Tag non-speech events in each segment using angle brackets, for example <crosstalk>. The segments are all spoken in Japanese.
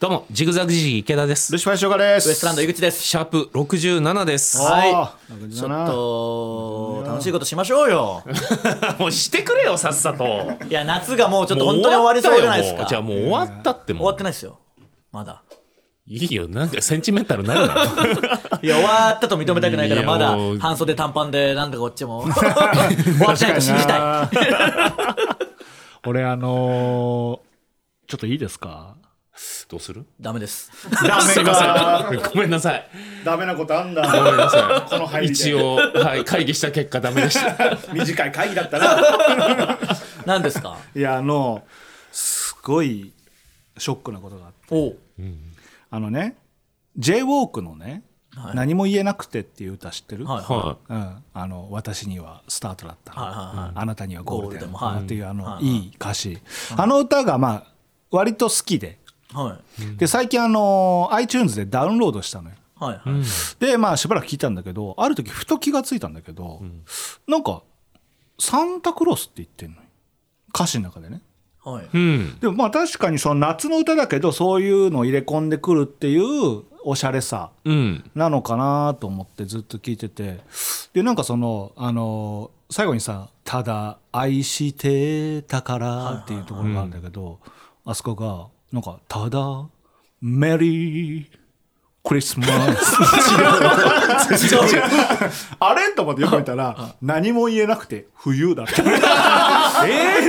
どうも、ジグザグジジイ池田ですル。シファーショガです。ウエストランド井口です。シャープ67です。はいちょっと楽しいことしましょうよ。<laughs> もうしてくれよ、さっさと。もいや夏がもうちょっと本当に終わりそうじゃないですか。じゃあもう終わったってもう終わってないですよ。まだ。いいよ、なんかセンチメンタルになるな。<laughs> いや終わったと認めたくないからいやまだもう半袖短パンでなんかこっちも <laughs> 終わってないと信じたい。俺あのー、ちょっといいですか？どうする？ダメです。ダすいません。ごめんなさい。ダメなことあんだ。ごめんなさい。この入りで。一応、はい、会議した結果ダメでした。<laughs> 短い会議だったな。何ですか？いや、あの、すごいショックなことがあって。おう。あのね、J-WALK のね、はい。何も言えなくてっていう歌知ってる、はいはうん、あの私にはスタートだった、はいはいはい。あなたにはゴールデン。っていうあの、はい。いい歌詞、あの歌がまあ割と好きではい。で最近あの iTunes でダウンロードしたのよ。はいはい。でまあしばらく聞いたんだけどある時ふと気がついたんだけど、なんかサンタクロースって言ってんのよ。歌詞の中でね。はい。い。うん。でもまあ確かにその夏の歌だけどそういうのを入れ込んでくるっていうおしゃれさ。うん。なのかなと思ってずっと聞いてて。でなんかそのあの最後にさ「ただ愛してたから」っていうところがあるんだけど、あそこがなんか「ただメリークリスマス」<laughs> あれ？と思ってよく見たら何も言えなくて冬だって <laughs> え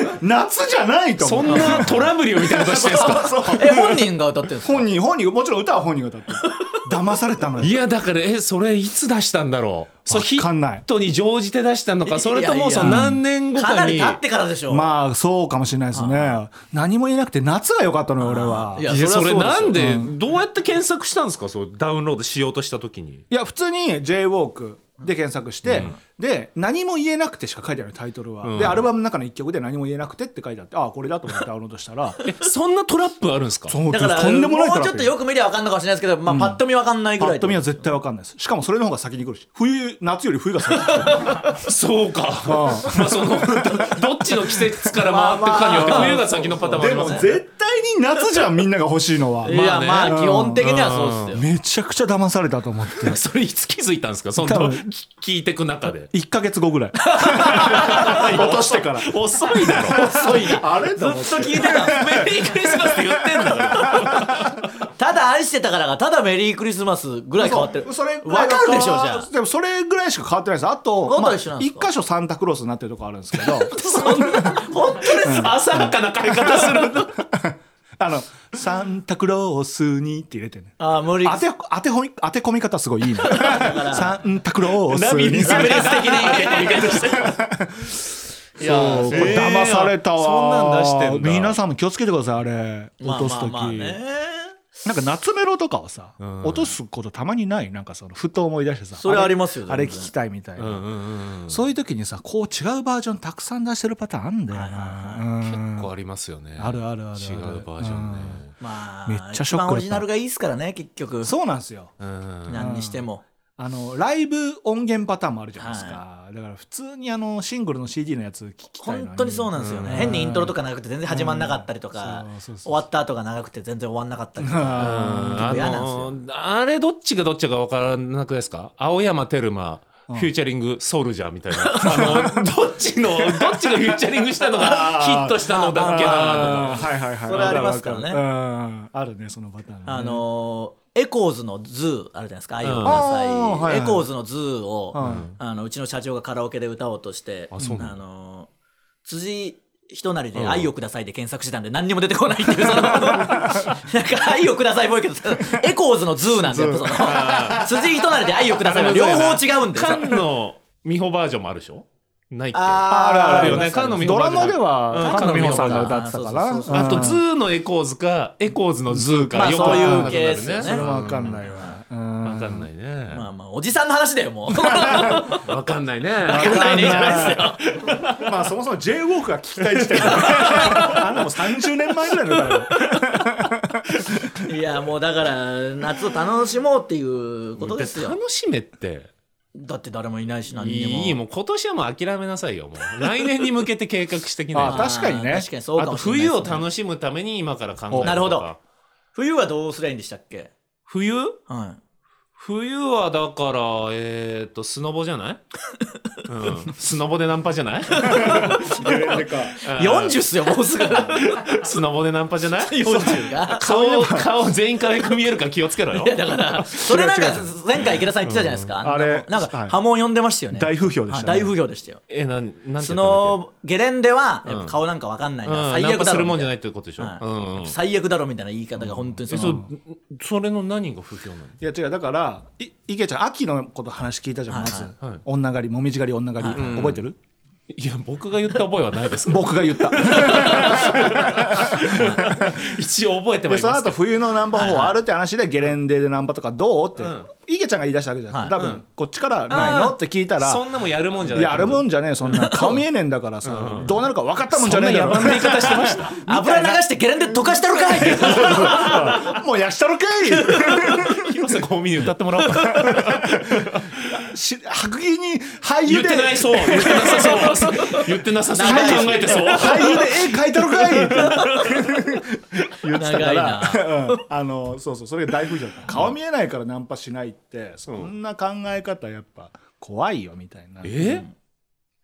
ー、夏じゃないとそん思ってなトラブルをみたいなことしてるんですか？<laughs> え本人が歌ってるんですか？本人本人もちろん歌は本人が歌ってる騙されたのよ。いや、だから、え、それいつ出したんだろう？そう、ヒわかんない。ットに乗じて出したのか、それとも、その何年後かかに。なり経ってからでしょ。まあそうかもしれないですね。何も言えなくて夏が良かったのよ俺は。いやそれなんで、うどうやって検索したんですか？そうダウンロードしようとした時に。いや普通に J−WALK で検索して、で何も言えなくてしか書いてないタイトルは、うん。でアルバムの中の一曲で何も言えなくてって書いてあってああこれだと思ってダウンロードしたら。えそんなトラップあるんですか？そうだからとんでもないもうちょっとよく見りゃ分かんのかもしれないですけど、まあ、パッと見分かんないぐらいパッと見は絶対わかんないです。しかもそれの方が先に来るし冬夏より冬が先。に来るそうかまあそのどどっちの季節から回ってくかによって冬が先のパターンもあでもりますね。絶対に夏じゃんみんなが欲しいのは。いやねまあ基本的にはそうですよ。めちゃくちゃ騙されたと思って。<laughs> それいつ気づいたんですか？その多分。き聞いてく中で1か月後ぐらい <laughs> 落としてから遅いだろ遅いな。あれずっと聞いてた。メリークリスマスって言ってんだからただ愛してたからがただメリークリスマスぐらい変わってる。それ分かるでしょじゃあ。でもそれぐらいしか変わってないですあとまあ一箇所サンタクロースになってるとこあるんですけど <laughs> 本当ですか。浅はかな買い方するあのサンタクロースにって入れてね。あー無理。当て当てほみ当て込み方すごいいいね。サンタクロースに。涙ラベレス的に。いやそうこれ騙されたわ、そんなん出してんだ。皆さんも気をつけてくださいあれ。まあ落とす時、まあまあね。なんか夏メロとかはさ、ん。落とすことたまにない？なんかそのふと思い出してさそれありますよあれ聞きたいみたいな、うんうんうんうん。そういう時にさこう違うバージョンたくさん出してるパターンあんだよな、うん。結構ありますよね。あるあるあるある。違うバージョンね。まあめっちゃショックオリジナルがいいですからね結局。そうなんですよ。うん。何にしても。あのライブ音源パターンもあるじゃないですか、だから普通にあのシングルの CD のやつ聞きたいのに。本当にそうなんですよね、変にイントロとか長くて全然始まんなかったりとか、終わった後が長くて全然終わんなかったりとうん。か、結構嫌なんですよ。あのあれどっちがどっちか分からなくないですか？青山テルマフューチャリングソルジャーみたいな、あの <laughs> どっちのどっちがフューチャリングしたのが <laughs> ヒットしたのだっけなはいはいはい。それありますからね。あるねそのパターンね、あのーエコーズのズーあるじゃないですか、愛をください、あーはいはい。エコーズのズーを、うん。あのうちの社長がカラオケで歌おうとして、あそうなの？辻ひとなりで「愛をください」で検索してたんで何にも出てこないっていうその <laughs> なんか「愛をください」っぽいけどエコーズのズーなんでやっぱその辻ひとなりで「愛をください」は両方違うん。で菅野美穂バージョンもあるでしょないっけああるあるよね菅野美穂ドラマでうんは菅野美穂さんが歌ってたからそうそうそうあとうん。ズーのエコーズかエコーズのズーかまあよくわかるそういう系ですよね。それは分かんないわ、うん。わかんないね。まあまあおじさんの話だよもう。<laughs> わかんないね。わかんないね。じゃないですよまあそもそも J ウォークが聞きたい時点で。<laughs> あんなもう30年前ぐらいの歌だよいやもうだから夏を楽しもうっていうことですよ。楽しめってだって誰もいないし何にも。いいもう今年はもう諦めなさいよもう。来年に向けて計画してきないあ確かにね。確かにそうあとかもしれないですね。冬を楽しむために今から考えるとか。なるほど。冬はどうすりゃいいんでしたっけ？冬？はい冬はだからえっ、とスノボじゃない、<laughs> うん、スノボでナンパじゃない？ゲレンデか40っすよもうすぐ。<laughs> スノボでナンパじゃない？40が。顔顔全員可愛く見えるから気をつけろよ。いやだからそれなんか前回池田さん言ってたじゃないですか、あれなんはい。か波紋呼んでましたよね。大風評でしたね。はい大風評でしたよ。えなんなんそのゲレンデは顔なんかわかんないから、うん、最悪だろみたいな。するもんじゃないってことでしょ、はい。うん。うん、最悪だろみたいな言い方が本当にその、それの何が不評なの？いや違う。だからい池ちゃん秋のこと話聞いたじゃんまず、はいはい女狩りもみじ狩り女狩り、覚えてる？いや僕が言った覚えはないです。僕が言った。<laughs> 一応覚えてでそのはいます後冬のナンパ方法あるって話でゲレンデでナンパとかどう？って、ん池ちゃんが言い出したわけじゃん、はい。多分、こっちからないの？って聞いたらそんなもんやるもんじゃない。やるもんじゃねえそんな。顔見えねえんだからさ、どうなるか分かったもんじゃねえだろ。そんな野蛮な言い方してました。<laughs> 油流してゲレンデ溶かしたろかい <laughs> もうやしたろかい。広瀬香美に歌ってもらおうか。し白銀に俳言っ優でてないそう。言ってなさそう。言ってなさそう考えてそう。俳優で絵描いたろかい <laughs> 言ってたからな。うん。あのそうそうそれが大風評だった顔見えないからナンパしないってそんな考え方やっぱ怖いよみたいな、え？うん、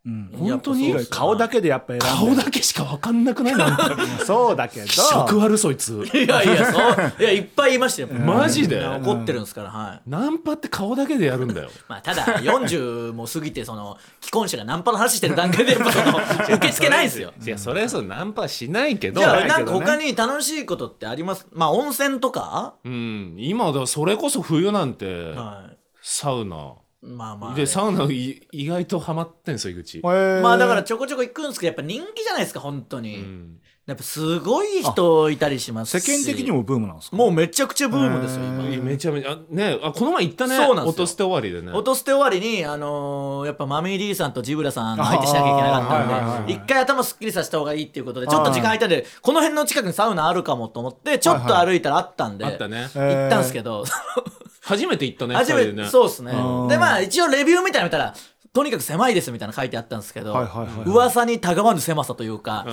本当に？顔だけでやっぱ選んで顔だけしか分かんなくないなんかそうだけど。食悪そいついやいやそう。いやいっぱいいましたよ。マジで？怒ってるんですからはい。ナンパって顔だけでやるんだよ。まあ、ただ40も過ぎてその既婚者がナンパの話してる段階でやっぱその <laughs> 受け付けないんですよ。いやそれはそうナンパしないけど。じゃあなんか他に楽しいことってあります？まあ温泉とか、うん。今だそれこそ冬なんてはサウナ。い、まあまあでサウナい意外とハマってんすよ井口。へー。まあだからちょこちょこ行くんですけどやっぱ人気じゃないですか本当に、うん。やっぱすごい人いたりします世し間的にもブームなんですか？もうめちゃくちゃブームですよ今。めちゃめちゃあねあこの前行ったね。そうなんですよ。落として終わりでね。落として終わりに、あのーやっぱマミー D さんとジブラさんの相手しなきゃいけなかったんで一回頭すっきりさせた方がいいっていうことでちょっと時間空いたんでこの辺の近くにサウナあるかもと思ってちょっと歩いたらあったんで、あったね。行ったんですけど、初めて行ったね初め二人でね。そうですね。ん。でまあ一応レビューみたいなの見たらとにかく狭いですみたいなの書いてあったんですけど、はいはいはい。はい噂にたがわぬ狭さというか、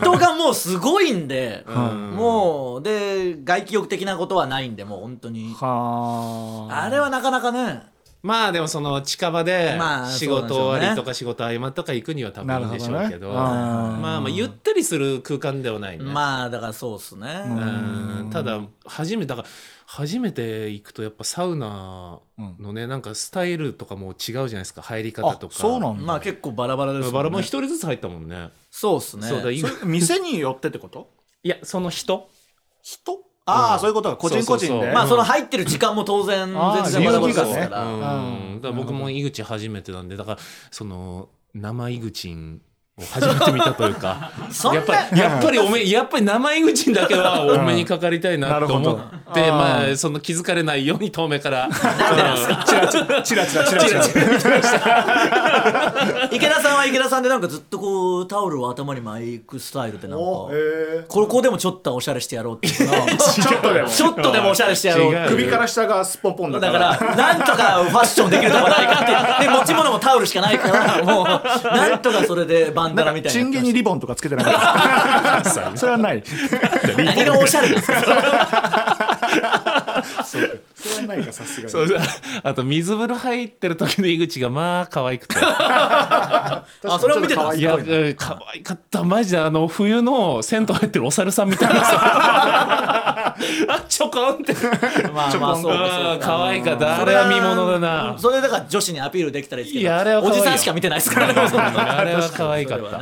人がもうすごいんで、ん。もうで外気浴的なことはないんでもう本当に。はあ。あれはなかなかね。まあでもその近場でまあ仕事終わりとか仕事合間とか行くには多分いいんでしょうけどまあまあゆったりする空間ではないね。まあだからそうっすね、うん。ただ初めてだから初めて行くとやっぱサウナのねなんかスタイルとかも違うじゃないですか入り方あとか。そうなんだ、まあ結構バラバラですもんね。バラバラ一人ずつ入ったもんね。そうっすね。そうだいそれ店によってってこと？いやその人。人？ああ、そういうことか。個人個人でそうそう。そうまあその入ってる時間も当然全然バラバラですから、気うん。だから僕も井口初めてなんでだからその生井口を初めて見たというか。<laughs> やっぱりやっぱりおめやっぱり生井口だけはお目にかかりたいなと思って、なるほどまあその気づかれないように遠目から。<laughs> うん。チラチラチラチラ。チラチラ。<laughs> 池田さんは池田さんでなんかずっとこうタオルを頭に巻くスタイルでなんか。ここでもちょっとおしゃれしてやろうっていう <laughs> ちょっとでも。ちょっとでもおしゃれしてやろう首から下がすっぽんぽんだかだかららなんとかファッションできるとこないかってで持ち物もタオルしかないからもうなんとかそれでバンダナみたいな。チンゲにリボンとかつけてなかったそれはない。何がおしゃれですか？そ <laughs> れはないかさすがに。そうあと水風呂入ってる時の井口がまあ可愛くて。<laughs> あそれを見てたんですいやうん可愛かったマジで。あの冬の銭湯入ってるお猿さんみたいな。さ <laughs> あちょこんって。<laughs> まあまあそうかそうあー可愛かったそれはあれは見ものだな。それだから女子にアピールできたらいいですけどいやあれは可愛いよ。おじさんしか見てないですから。ねあれは可愛かった。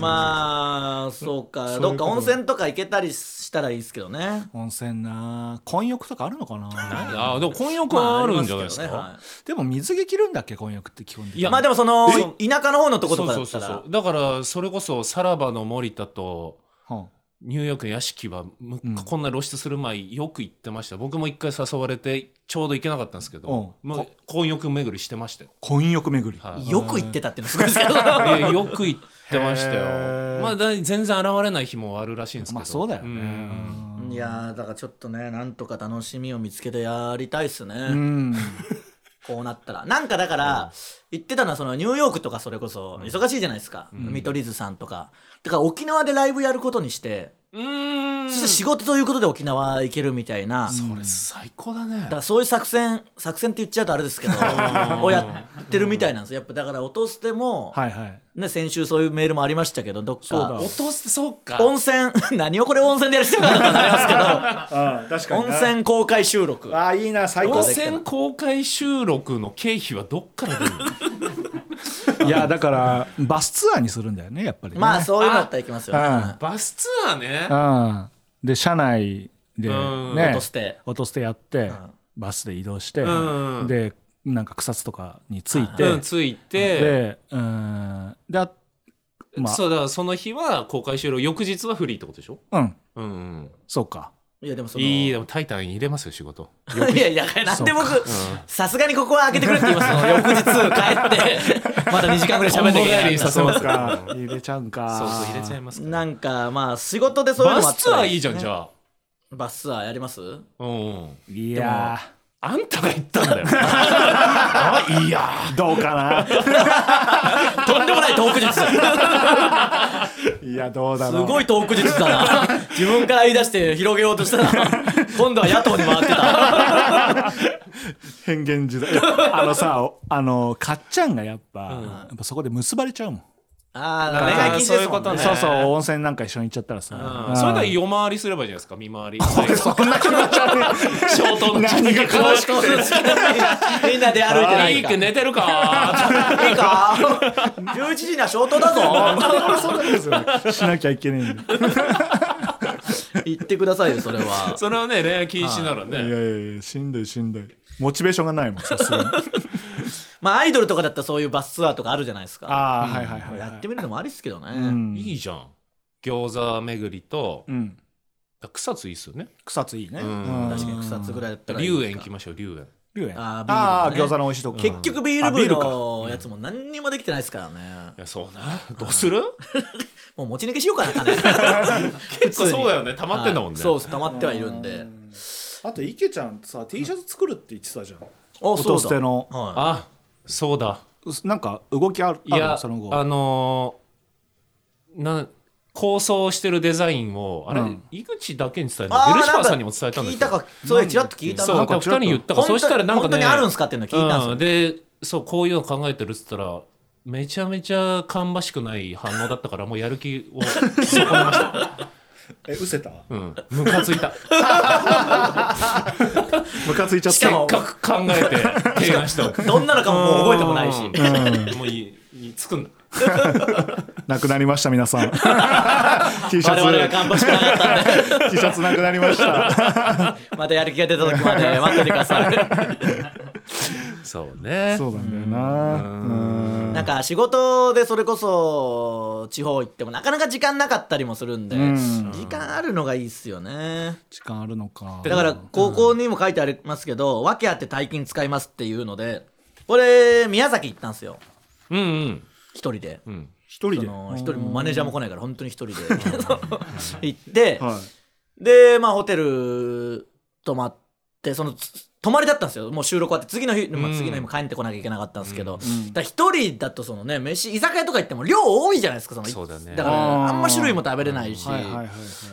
まあそうか。どっか温泉とか行けたりしたらいいですけどね。温泉な。混浴とかあるのかな？あでも混浴はあるんじゃないですか、まあありまでも水着着るんだっけ混浴って基本的に。いやまあでもそのえ田舎の方のとことかだったら。そうそうそうそう。だからそれこそさらばの森田とはニューヨークの屋敷はむうんこんな露出する前よく行ってました。僕も一回誘われてちょうど行けなかったんですけど、うん。もう混浴巡りしてましたよ、混浴巡り。はい。よく行ってたっていうのすごいですけど。よく行ってましたへよー。まあだ全然現れない日もあるらしいんですけど。まあそうだよね。んいやーだからちょっとねなんとか楽しみを見つけてやりたいっすね、うん。<laughs> こうなったら。なんかだから言ってたのはそのニューヨークとかそれこそ忙しいじゃないですか、見取り図さんとか。だから沖縄でライブやることにしてうーん。そして仕事ということで沖縄行けるみたいな、それ最高だね。だからそういう作戦作戦って言っちゃうとあれですけどをやってるみたいなんですよ。やっぱだから落としても、はいはいね、先週そういうメールもありましたけどどっそうだ。か落とすそうか。温泉。<laughs> 何をこれ温泉でやる必要があるのかなりますけ <laughs> あ確ど温泉公開収録。あいいな最温泉公開収録の経費はどっから出るの？<laughs> いやだからバスツアーにするんだよねやっぱりね。まあそういうのだったらいきますよ、あバスツアーね？うんで車内でうん。ね。落として。落としてやってバスで移動してうん。でなんか草津とかについて。うんついて。でうん。であまあ。そうだからその日は公開収録翌日はフリーってことでしょ？うん。うんうん。そうか。いやでもそのいいでもタイタン入れますよ仕事。<laughs> いやいやなんで僕さすがにここは開けてくれって言いますよ翌日帰って。<laughs> また2時間ぐらい喋んなきゃいけない。そうさせますか入れちゃうんか。そうそう入れちゃいますから。なんかまあ仕事でそういうのバもあったらスツアーいいじゃんじゃあ。バスツアーやります？うんうん。いやあんたが言ったんだよ。あいやー。どうかな？<laughs> とんでもないトーク術すいやどうだろう。ごいトーク術だな。自分から言い出して広げようとしたら今度は野党に回ってた。変幻自在。いやあのさあのかっちゃんがやっぱ,、やっぱそこで結ばれちゃうもん、ああ恋愛禁止ですもんね。そういうことねそうそう温泉なんか一緒に行っちゃったらさ、うん。それなら夜回りすればいいじゃないですか見回り。そんな気持ち悪いショートの何が悲しくみんなで歩いてないか。いいく寝てるかいいか11時には消灯だぞそうなんですよしなきゃいけないんで言ってくださいよそれはそれはね恋愛禁止ならいやねいやいやしんどいしんどい。モチベーションがないもんさすがにまあアイドルとかだったらそういうバスツアーとかあるじゃないですか。ああ、はいはいはい、はい、やってみるのもありっすけどね、うん。いいじゃん。餃子巡りとうん。草津いいっすよね。草津いいね、うん。確かに草津ぐらいだったら龍園行きましょう龍園。龍園。あービールね。あー餃子の美味しいとこ。結局ビール部のやつも何にもできてないですからね。いやそうな。どうする？<laughs> もう持ち抜けしようかな金 <laughs> 結構そうだよね。溜まってんだもんね。はい。そう溜まってはいるんで。あと池ちゃんさ T シャツ作るって言ってたじゃん。お音捨ての。はあそうだ。なんか動きあるいやのその後。あのーな構想してるデザインをあれ、うん。井口だけに伝えいたの？ゲルシファーさんにも伝えたんだけど聞いたかそれちらっと聞いたなそうなんか二人に言ったかそしたらなんかね本当にあるんすかっていうの聞いたんですよ。うん、でそうこういうの考えてるっつったらめちゃめちゃ芳しくない反応だったからもうやる気を <laughs> 損ねました <laughs> え失せた？うん。ムカついた。<laughs> ムカついちゃっせかもっかく考えて提案したの <laughs> どんなのかももう覚えてもないし。うん。もういいいい作んななくなりました皆さん。T シャ我々がツ頑張しくなかったんで。T シャツなくなりました。またやる気が出た時まで待っててくださいそうね。そうなんだよな。うん。なんか仕事でそれこそ地方行ってもなかなか時間なかったりもするんでん。時間あるのがいいっすよね。時間あるのか。だから高校にも書いてありますけど訳あって大金使いますっていうのでこれ宮崎行ったんですよ。うんうん。一人で。うん。そ一人で？の一人もマネージャーも来ないから本当に一人で。<laughs> 行ってはい。でまあホテル泊まってそのつ泊まりだったんですよ。もう収録終わって次の日、まあ、うん次の日も帰ってこなきゃいけなかったんですけど、ん。だから一人だとそのね飯居酒屋とか行っても量多いじゃないですかそのそうだね。だからあんま種類も食べれないし、はいはいはいはい。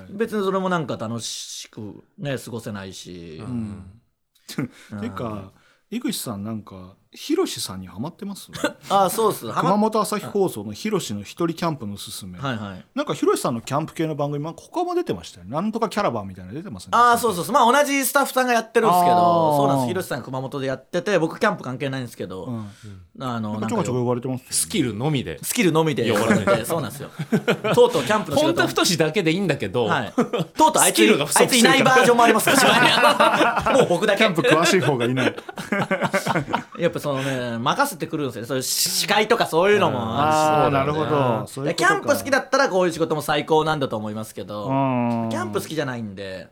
別にそれもなんか楽しくね過ごせないし、うん。<laughs> ていうか井口さんなんかヒロシさんにハマってます？<laughs> ああそうっす。は熊ま本朝日放送のヒロシの一人キャンプのすすめ、はい。はいなんかヒロシさんのキャンプ系の番組まあ他も出てましたよね。なんとかキャラバンみたいなの出てますね。ああそうそうそう。まあ同じスタッフさんがやってるんですけどそうなんです。広瀬さん熊本でやってて僕キャンプ関係ないんですけど、うん。あのちょこちょこ呼ばれてますよね。スキルのみで。スキルのみで。呼ばれててそうなんですよ。とうとうキャンプの仕事。も本当太しだけでいいんだけど、はい、とうとうあいつスキルが不あいつい足してるからないバージョンもあります。<laughs> もう僕だけ。キャンプ詳しい方がいない。<laughs> やっぱそのね任せてくるんですよね。そういう司会とかそういうのもあるし。ああなるほど。そういうキャンプ好きだったらこういう仕事も最高なんだと思いますけどうんキャンプ好きじゃないんで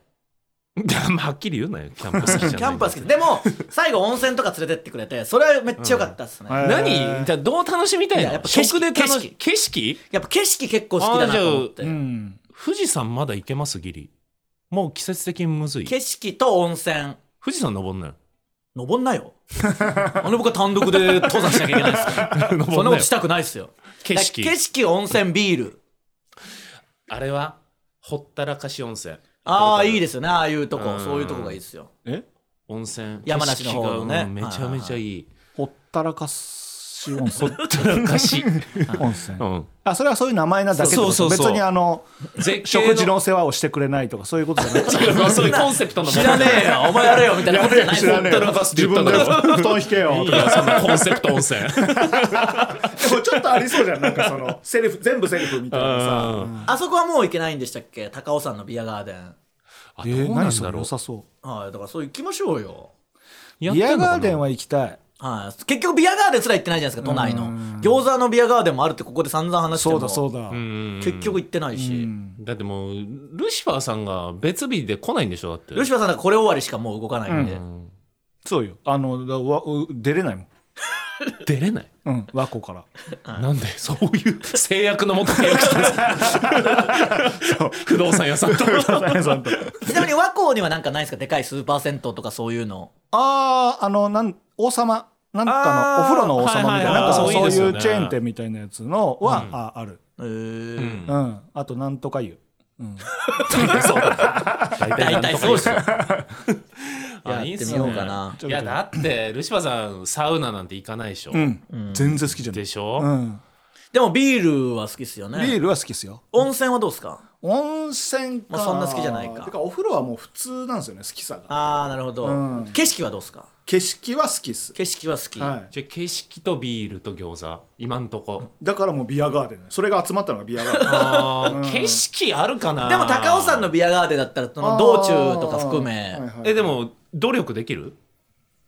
まあはっきり言うなよキャンプ好きじゃないキャンプは好きででも最後温泉とか連れてってくれてそれはめっちゃ良かったっすね、うん何じゃあどう楽しみたいのいややっぱ景色食で楽し景色景色やっぱ景色結構好きだなと思って、うん富士山まだ行けますギリもう季節的にむずい景色と温泉富士山登んなよ登んなよ。なんで僕は単独で登山しなきゃいけないんです。<laughs> かそんなことしたくないっすよ。景色。景色温泉ビール。あれはほったらかし温泉。ああいいですよね。ああいうとこ。うん。そういうとこがいいですよ。え？温泉。山梨の方のね。めちゃめちゃいい。ほったらかし温泉ほったらかし、<laughs> 温泉うん、あそれはそういう名前なだけってこと？そうそうそう。別にあの絶景食事の世話をしてくれないとかそういうことじゃない。<laughs> そういうコンセプトの。もの知らねえよ。<laughs> お前やれよみたいなことじゃない。知らねえほったらかすって自分で布団引けよ。いいよそのコンセプト温泉。でもちょっとありそうじゃんなんかそのセリフ全部セリフみたいなさ。うん。あそこはもう行けないんでしたっけ？高尾山のビアガーデン。あえーどうなんだろう。良さそはいだからそう行きましょうよ。うビアガーデンはは行きたいはい。結局ビアガーデンすら行ってないじゃないですか都内の。餃子のビアガーデンもあるってここで散々話してそも。うだそうだ。結局行ってないし、うん。だってもうルシファーさんが別日で来ないんでしょだって。吉川さんはこれ終わりしかもう動かないんで、うん。そうよ。あのだわう出れないもん。<laughs> 出れない？うん。和光から。なんでそういう制約のもと契約したんですか？<laughs> 不動産屋さんと。<laughs> ちなみに和光にはなんかないですか？でかいスーパー銭湯とかそういうの。あああのなん王様なんかのお風呂の王様みたいな,、なんかそうそういうチェーン店みたいなやつのは、あある。へー。うん。うん。あとなんとか湯 <laughs> 大体そうですよ。あ <laughs> やってみようかな。いいやだってルシファーさんサウナなんて行かないでしょ、うん、全然好きじゃない。でしょ、うん、でもビールは好きっすよね。ビールは好きですよ。温泉はどうですか？温泉か、まあそんな好きじゃないか。てかお風呂はもう普通なんですよね好きさが。ああなるほど、うん。景色はどうですか？景色は好きっす、景色は好き、はい、じゃあ景色とビールと餃子今んとこ。だからもうビアガーデンそれが集まったのがビアガーデン。あー。景色あるかな。でも高尾山のビアガーデンだったらその道中とか含め、はいはいえでも努力できる？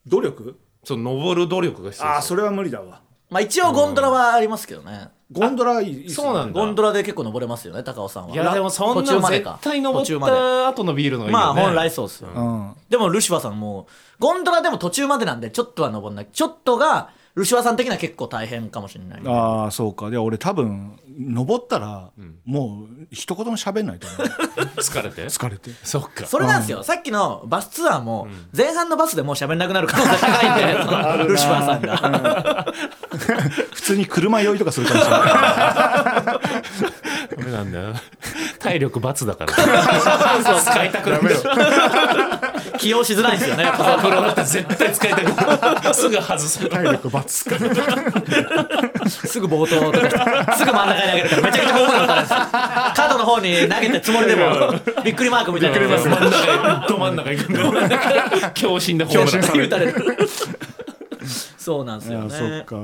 努力？その登る努力が必要ああそれは無理だわまあ一応ゴンドラはありますけどね、ゴンドラいいいいっすね。そうなんだ。ゴンドラで結構登れますよね高尾山は。いやでもそん途中な絶までか。対登っ途中まで。た後のビールの方がいいよね。まあ本来そうですよ、うん。でもルシファーさんもゴンドラでも途中までなんでちょっとは登んない。ちょっとがルシファーさん的には結構大変かもしれないああそうか。で俺多分登ったら、もう一言も喋んないと思う。<laughs> 疲れて？疲れて。そっか。それなんですよ、さっきのバスツアーも前半のバスでもう喋んなくなる可能性高いんで、ルシファーさんが、<laughs> 普通に車酔いとかするかもしれないダメなんだよ。<laughs> 体力罰だから。使いたくなる起用しづらいんですよね。やっぱプロだったら絶対使いたくなる <laughs> すぐ外す。体力罰すぐ冒頭とかすぐ真ん中に投げるからめちゃくちゃホームラン打たれるんですよ角の方に投げてつもりでもびっくりマークみたいな。真ん中に。ど真ん中行くんだ。よ <laughs> 強心でホームラン打たれる。そうなんですよあそっねか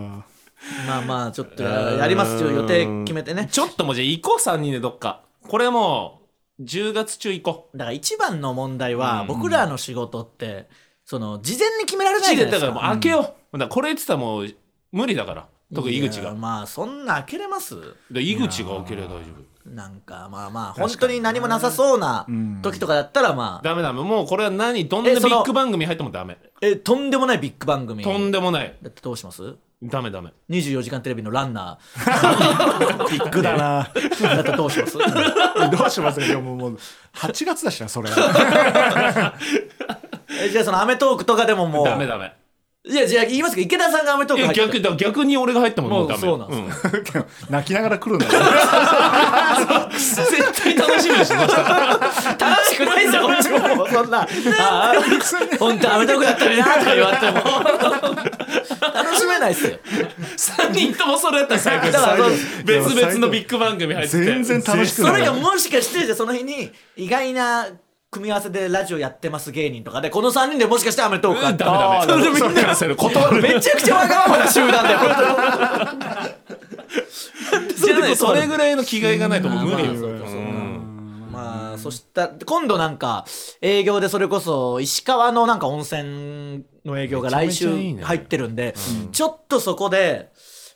<laughs> まあまあちょっとややりますよ予定決めてね。ちょっともうじゃあ行こう3人でどっか。これもう10月中行こう。だから一番の問題は僕らの仕事ってその事前に決められないじゃないですか。からもう開けよう、だからこれ言ってたらもう無理だから。特に井口が。まあそんな開けれます？で井口が開ければ大丈夫。なんかまあまあ本当に何もなさそうな時とかだったらまあ。ダメダメもうこれは何どんなビッグ番組入ってもダメ。えとんでもないビッグ番組。とんでもない。どうします？ダメダメ。24時間テレビのランナ <laughs> ビッグだな。ーだったらどうします？<laughs> どうしますかもう。8月だしなそれ。<laughs> えじゃあその『アメトーーク』とかでももう。ダメダメいやじゃあ言いますけど池田さんが『アメトーーク』入って逆だ逆に俺が入ってももうダメ。もうそうなんうん。<laughs> 泣きながら来るんだよ。絶対楽しみでしょそした。ら楽しくないじゃんこっちも。そんな。ああ本当アメトーークだったらなとか言われても。楽しめないっすよ。3人ともそれやったら最高で。すだからそう。別々のビッグ番組入ってて。全然楽しくそない。れがもしかしてじゃあその日に意外な組み合わせでラジオやってます芸人とかでこの3人でもしかして『アメトーーク』あってダメダメ。あーなるほどそれみんなキャンセル断るめちゃくちゃわがままな集団だよ <laughs> じゃあねそれぐらいの気概がないともう無理よ。まあそしたら今度なんか営業でそれこそ石川のなんか温泉の営業が来週入ってるんでちょっとそこで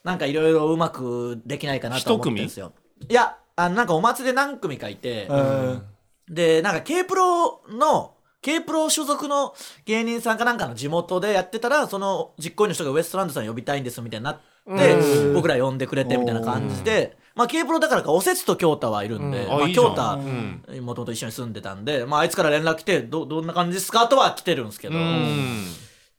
なんかいろいろうまくできないかなと思ってるんですよ。いやあのなんかお祭りで何組かいてうんでなんか K プロの K プロ所属の芸人さんかなんかの地元でやってたらその実行委員の人がウエストランドさん呼びたいんですみたいになってうん。僕ら呼んでくれてみたいな感じでまあ K プロだからかおせつと京太はいるんで、まあ、うん。あいいじゃん。京太うん。もともと一緒に住んでたんで、まあ、あいつから連絡来てどどんな感じですかとは来てるんですけど、うん。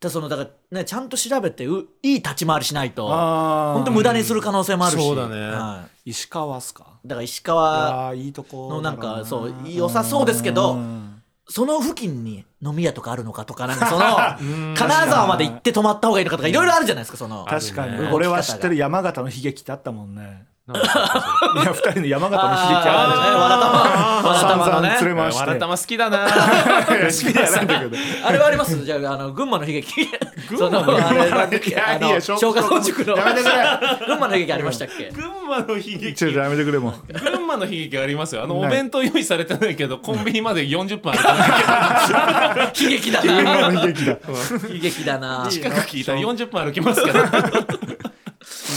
だそのだからねちゃんと調べてういい立ち回りしないと本当無駄にする可能性もあるし。そうだね。は石川っすか？い、だから石い川やーいいとこのなんだかそう良さそうですけどうんその付近に飲み屋とかあるのかとかなんかその <laughs> 金沢まで行って泊まった方がいいのかとかいろいろあるじゃないですかその。確かに、俺は知ってる山形の悲劇ってあったもんね <laughs> いや二人の山形の悲劇あったじゃんあーわらたま。わらたまれ回して。わらたま好きだな。<laughs> 好きじゃないんだけどあれはあります？じゃああの群馬の悲劇。<laughs> 群馬のそのあのいや小消化装塾の。やめてくれ。群馬の悲劇ありましたっけ？群馬の悲劇。ちょっとやめてくれもう。群馬の悲劇ありますよ。あのお弁当用意されてないけどコンビニまで40分歩かなきゃ悲劇だ群馬なの悲劇だ。悲劇だな。近く聞いたら40分歩きますから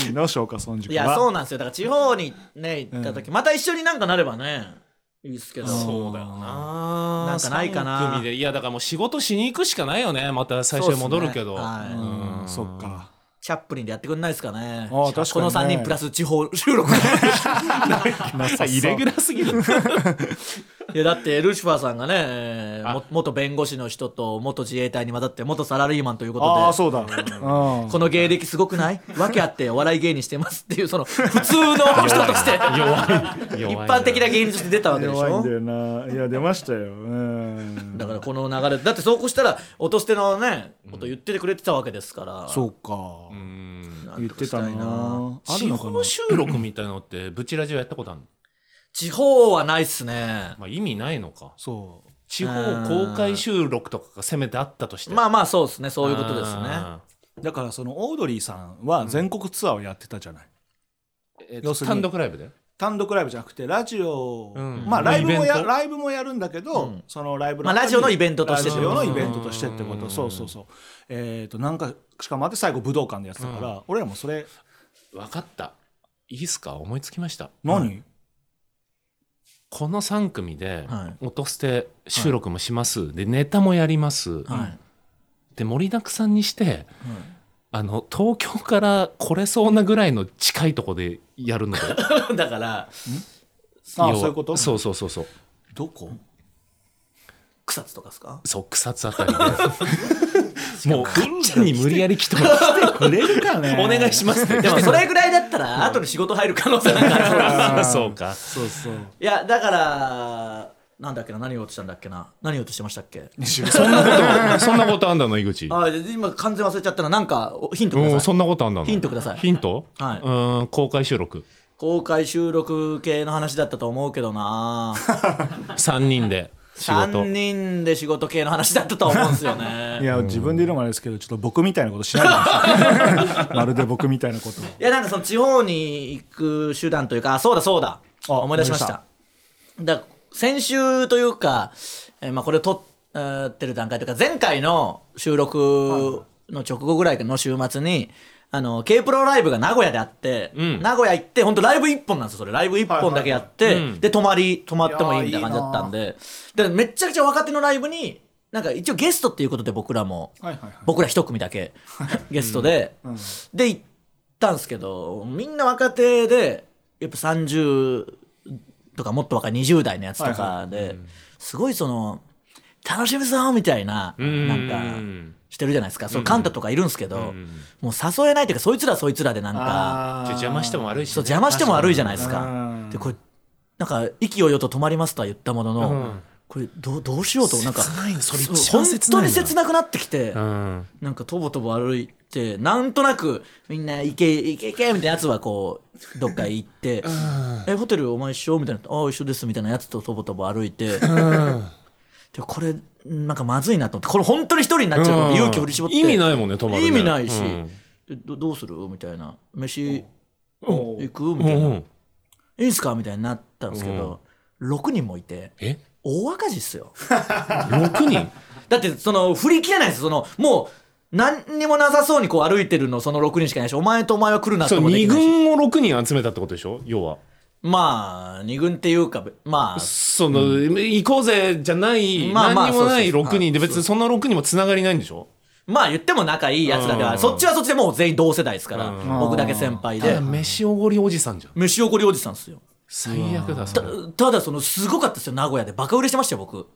いいの消化村塾いやそうなんですよ。だから地方にね行った時、また一緒になんかなればねいいですけど。そうだよな。なんかないかな。三組で。いやだからもう仕事しに行くしかないよね。また最初に戻るけど、そうっすね。はい。うん。そっか。チャップリンでやってくんないですかね。ああ確かにね。この3人プラス地方収録イレギュラーすぎるいやだってルシファーさんがね元弁護士の人と元自衛隊に混ざって元サラリーマンということで。ああそうだ。<laughs> うん。この芸歴すごくない？訳あってお笑い芸人してますっていうその普通の人として。<laughs> 弱い。一弱い。般的な芸人として出たわけでしょ？弱いんだよな。いや出ましたよ。うん。だからこの流れだってそうこうしたら音捨てのねこと言っててくれてたわけですから、そうか。うん。言ってたな。ある地のかな？方収録みたいなのってブチラジオやったことあるの、地方はないっすね。まあ、意味ないのか。そう。地方公開収録とかがせめてあったとして。まあまあそうですね。そういうことですね。あだからそのオードリーさんは全国ツアーをやってたじゃない、要するに単独ライブで？単独ライブじゃなくてラジオ、うん。まあライブもやイベント？ライブもやるんだけど、うん。そのライブまあラジオのイベントとしてラジオのイベントとしてってこと、うん。そうそうそう。えっ、となんかしかもあって最後武道館でやってたから、俺らもそれ。分かった。いいっすか？思いつきました。何、この3組ではい。音捨て収録もします、でネタもやります、はい。で盛りだくさんにしてあの東京から来れそうなぐらいの近いとこでやるので。<laughs> だからそういうこと？そうそうそうそう。どこ？草津とかですか？そう草津あたりで <laughs> もうぐっちゃんに無理やり来てもらってくれるかね。お願いしますって。<laughs> でもそれぐらいだったら後に仕事入る可能性なんかそうか。そうそう。いやだからなんだっけな何を言おうとしたんだっけな。何をとしてましたっけ？<laughs> そんなことそんなことあんだの井口。あ今完全忘れちゃったななんかおヒントください。うんそんなことあんだの。ヒントください。ヒント？はい。うん公開収録。公開収録系の話だったと思うけどな。<laughs> 3人で仕事。3人で仕事系の話だったと思うんですよね。<laughs> いや自分で言うのもあれですけどちょっと僕みたいなことしないでほしいまるで僕みたいなこと。いやなんかその地方に行く手段というかあそうだそうだ。あ思い出しました。だから先週というか、えーまあ、これ撮ってる段階というか前回の収録の直後ぐらいの週末にあの K プロライブが名古屋であって、ん。名古屋行って本当ライブ1本なんですよそれ。ライブ1本だけやって、はいはいはい。うん。で泊まり泊まってもいいみたいな感じだったんで。でめっちゃくちゃ若手のライブになんか一応ゲストっていうことで僕らも。はいはいはい。僕ら一組だけ <laughs> ゲストで、うん。で行ったんですけどみんな若手でやっぱ30とかもっと若い20代のやつとかで、すごいその楽しみそうみたいなうん。なんかしてるじゃないですか、そのカンタとかいるんですけど、もう誘えないというかそいつらそいつらでなんか邪魔しても悪いしね。そう邪魔しても悪いじゃないですうかん。でこれなんか「意気揚々と止まります」とは言ったものの、うん。これどうどうしようとなんか本切ないな当に切なくなってきて。うん。なんかとぼとぼ歩いてなんとなくみんな行け行け行けみたいなやつはこうどっか行って「えホテルお前一緒?」みたいな「ああ一緒です」みたいなやつととぼとぼ歩いてでこれなんかまずいなと思ってこれ本当に一人になっちゃうから勇気振り絞って。意味ないもんね泊まるね。意味ないしどどうする？みたいな。飯お行く？みたいな「うんいいんすか?」みたいになったんですけど6人もいてえ？大赤字っすよ。6人？<laughs> だってその振り切れないですそのもう何にもなさそうにこう歩いてるのその6人しかいないしお前とお前は来るなってそう2もできないし。軍を6人集めたってことでしょ？要はまあ2軍っていうかまあ。その、行こうぜじゃない、まあまあ何にもないそうそう6人ではい別にその6人もつながりないんでしょ？まあ言っても仲いいやつらではうん。そっちはそっちでもう全員同世代ですからうん。僕だけ先輩で。飯おごりおじさんじゃん。飯おごりおじさんですよ。最悪だただそのすごかったですよ名古屋で。バカ売れしてましたよ僕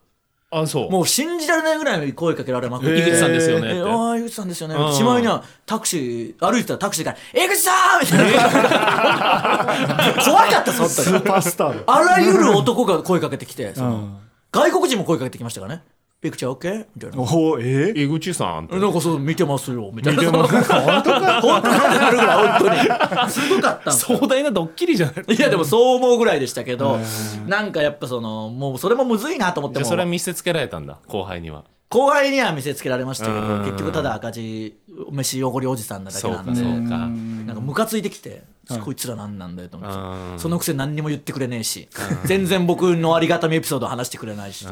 あそう。もう信じられないぐらい声かけられまくって、井口さんですよねって。えああ井口さんですよね、うん。しまいにはタクシー歩いてたらタクシーから「井口さん!」みたいな。怖かったその時スーパースターだ。あらゆる男が声かけてきてその、うん外国人も声かけてきましたからね「ピクチャー OK?」みたいな。おおえ井口さんって。なんかそう見てますよ。みたいな。見てます。本当か？本当かってなるぐらい本当に。すごかった壮大なドッキリじゃない。いやでもそう思うぐらいでしたけどなんかやっぱそのもうそれもむずいなと思っても。じゃあそれは見せつけられたんだ後輩には後輩には見せつけられましたけどうん。結局ただ赤字飯おごりおじさんなだけそうなんでかそうか。なんかムカついてきてこいつら何なんだよと思ってうん。そのくせ何にも言ってくれねえし全然僕のありがたみエピソードを話してくれないし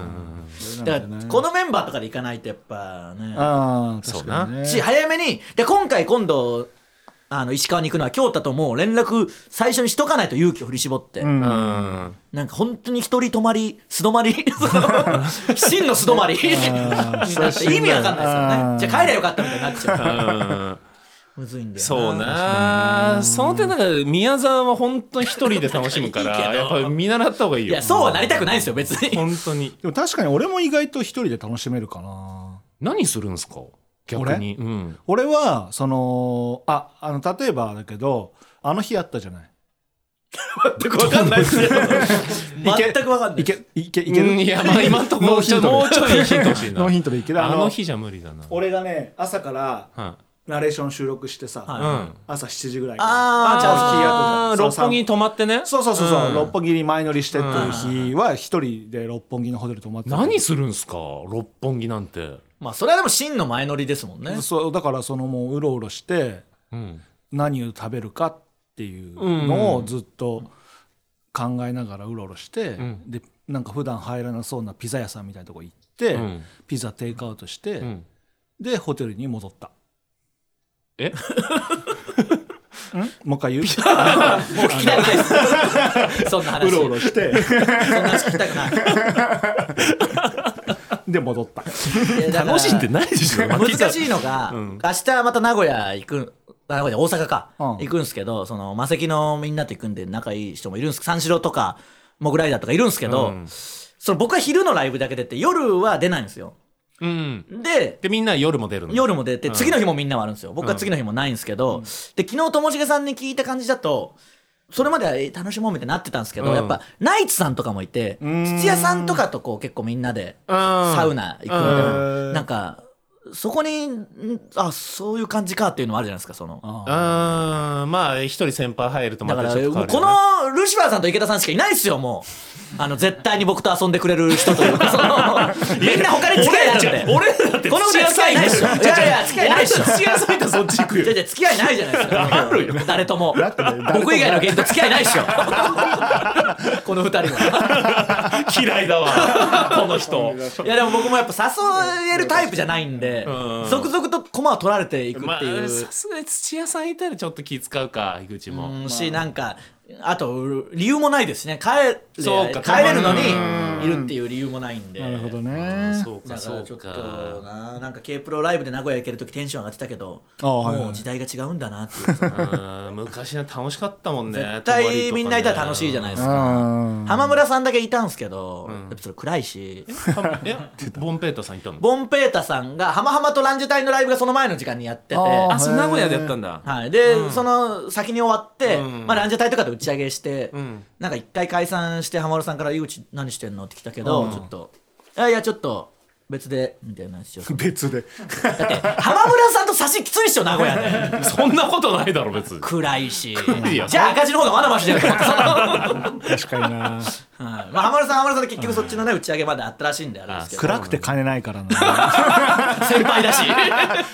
だからこのメンバーとかで行かないとやっぱね。そう確かにね。し早めにで今回今度あの石川に行くのは京太ともう連絡最初にしとかないと勇気を振り絞って、うん。うんなんか本当に一人泊まり素泊まりその真の素泊まり。意味わかんないですよあーねじゃあ帰りゃよかったみたいになっちゃう。うん。むずいんだよな。そうなその点だから宮沢は本当に一人で楽しむか <laughs> いいけど。らやっぱり見習った方がいいよ。いやそうはなりたくないんですよ別に。本当に。<laughs> でも確かに俺も意外と一人で楽しめるかな。何するんすか？逆に。うん。俺はそのああの例えばだけどあの日あったじゃない。<laughs> 全くわかんないです <laughs> け全くわかんないいけいけいける？うんいやまあ今んとこノーヒントで。もうちょいヒント欲しいな。ノーヒントでいける？あの日じゃ無理だな。俺がね朝からはナレーション収録してさ、はい。朝7時ぐらいあー。じゃあそうあー六本木に泊まってね。そうそうそうそう、うん。六本木に前乗りしてっていう日は一人で六本木のホテル泊まってた。何するんすか？六本木なんて。まあそれはでも真の前乗りですもんね。そうだからそのもううろうろしてうん。何を食べるかっていうのをずっと考えながらうろうろして、ん。でなんか普段入らなそうなピザ屋さんみたいなとこ行って、うん。ピザテイクアウトして、うん。でホテルに戻ったえ？<laughs> もう一回言う？<laughs> もう聞きたくないです。そんな話。うろうろして。そんな話聞きたくない。<laughs> で戻った。楽しんでないでしょ。難しいのが、うん。明日また名古屋行く名古屋大阪か、うん。行くんですけどその魔石のみんなと行くんで仲いい人もいるんです三四郎とかモグライダーとかいるんですけど、うん。その僕は昼のライブだけ出て夜は出ないんですようん。ででみんな夜も出るの夜も出てうん。次の日もみんなはあるんですよ。僕は次の日もないんですけど、で昨日ともしげさんに聞いた感じだとそれまではえ楽しもうみたいになってたんですけど、うん。やっぱナイツさんとかもいてん。土屋さんとかとこう結構みんなでササウナ行くみたいななんかそこにんあそういう感じかっていうのもあるじゃないですかその。あー。まあ一人先輩入るとまだからたちょっともうこのルシファーさんと池田さんしかいないですよもう。あの絶対に僕と遊んでくれる人というかその。<laughs> みんな他に付き合いなくて俺らだってこの付き合いないっしょいやいや付き合いないっしょ土屋さんいたらそっち行くよ。いやいや付き合いないじゃないですかあるよ。誰とも。僕以外の芸人と付き合いないっしょ <laughs> この二人は。嫌いだわ。この人。いやでも僕もやっぱ誘えるタイプじゃないんでうん。続々と駒を取られていくまっていう。あさすがに土屋さんいたらちょっと気使うか井口も。うんしなんかあと理由もないですしね。帰れそうか。帰れるのにうん。いるっていう理由もないんで。なるほどね。そうだかそうか。らちょっとかななんか K プロライブで名古屋行ける時テンション上がってたけどあはいはい。もう時代が違うんだなっていう。うん昔は楽しかったもんね。絶対みんないたら楽しいじゃないですか。うん浜村さんだけいたんすけどやっぱそれ暗いし。えボンペータさんいたの？ボンペータさんが浜浜とランジュタイのライブがその前の時間にやってて。あそう名古屋でやったんだ。はい、で、その先に終わって、うん。まあ、ランジャタイとかで打ち上げして、ん。なんか一回解散して浜田さんから「井口何してんの?」って来たけど、うん。ちょっと「いやいやちょっと別で」みたいな話を。だ <laughs> 別で。って浜村さんと差しきついっしょ名古屋で。<laughs> そんなことないだろ別に。暗いし。じゃあ赤字の方がまだましだよ。と思ってその確かにな。はい。まあ、浜田さん浜田さんで結局そっちのね打ち上げまであったらしいんであれですけど。暗くて金ないからな。<laughs> 先輩だし。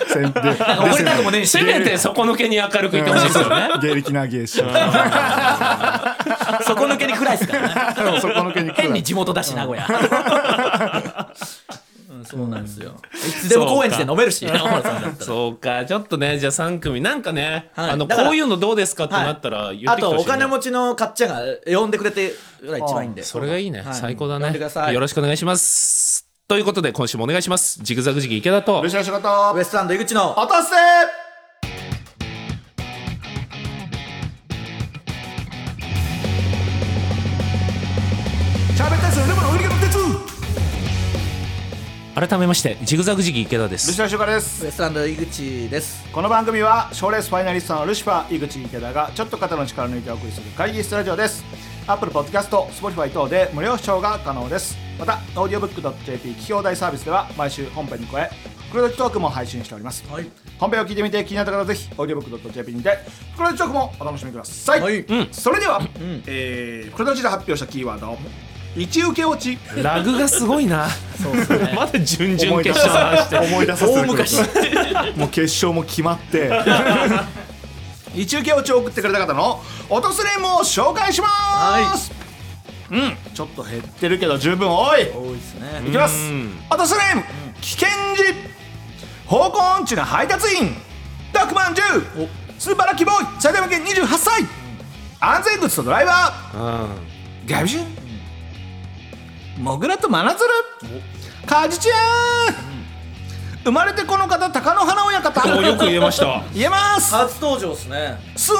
先でなんか怒りたくもねえしせめて底抜けに明るく言ってほしいですよね。芸歴な芸師。そこ抜けに暗いですからね。そこ抜けに変に地元だし名古屋うんそうなんですよ。いつでも高円寺で飲めるし <laughs> 浜田さんだったら。そうか。ちょっとねじゃあ3組なんかね、はい。あのだからこういうのどうですかってなったら言ってきあてほしい、ね。とお金持ちのかっちゃんが呼んでくれてが一番いいんで。それがいいね、はい最高だね。呼んでください。よろしくお願いします。ということで今週もお願いします。ジグザグジギ池田と。よしよし仕事ウエストランド井口の。落とせ改めましてジグザグジギー池田です。ルシファーシュカです。ウエストランド井口です。この番組は賞レースファイナリストのルシファー井口池田がちょっと肩の力を抜いてお送りする会議室ラジオです。アップルポッドキャスト Spotify 等で無料視聴が可能です。また audiobook.jp 聞き放題サービスでは毎週本編に加え袋とじトークも配信しております、はい。本編を聞いてみて気になった方はぜひ audiobook.jp にて袋とじトークもお楽しみください、はい。うん。それでは、えー、袋とじで発表したキーワード一受け落ち。ラグがすごいな。そうですね。まだ準々決勝の話して思い出させて大昔。もう決勝も決まって。一受け落ちを送ってくれた方の落とすネームを紹介します、うんちょっと減ってるけど十分多い。多いですね。いきます。うん。落とすネーム危険児方向音痴な配達員。ダックマン10スーパーラッキーボーイ埼玉県28歳。安全靴とドライバー。うん。ガブシュモグラと真鶴カジちゃん。生まれてこの方貴乃花親方。およく言えました。言えます。初登場ですね。スーン。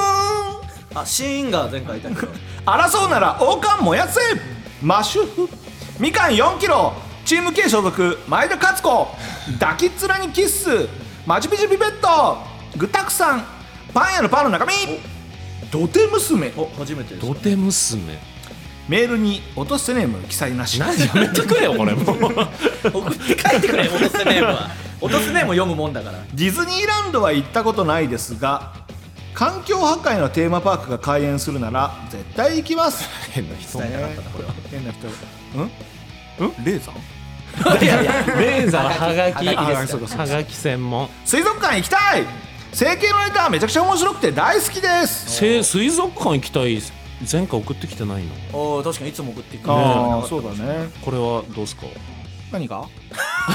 あシーンが前回いたけど争うなら王冠燃やせ。マシュフ。みかん4キロ。チーム系所属。前田勝子。抱きっ面にキッス。マチュピチュピペットグタクさんパン屋のパンの中身。土手娘。お初めてです土手娘メールに落とせネーム記載なし。何やめてくれよこれもう。送って帰ってくれ落とすネームは。落とすネームを読むもんだから。ディズニーランドは行ったことないですが環境破壊のテーマパークが開園するなら絶対行きます。変な人伝えたかったなこれは。変な人。うん？うん？レーザー？いやいや。レーザー。はがきはがき専門。水族館行きたい！整形のネタめちゃくちゃ面白くて大好きです。せ水族館行きたい前回送ってきてないの？おー確かにいつも送ってくる。ああそうだね。これはどうすか？何か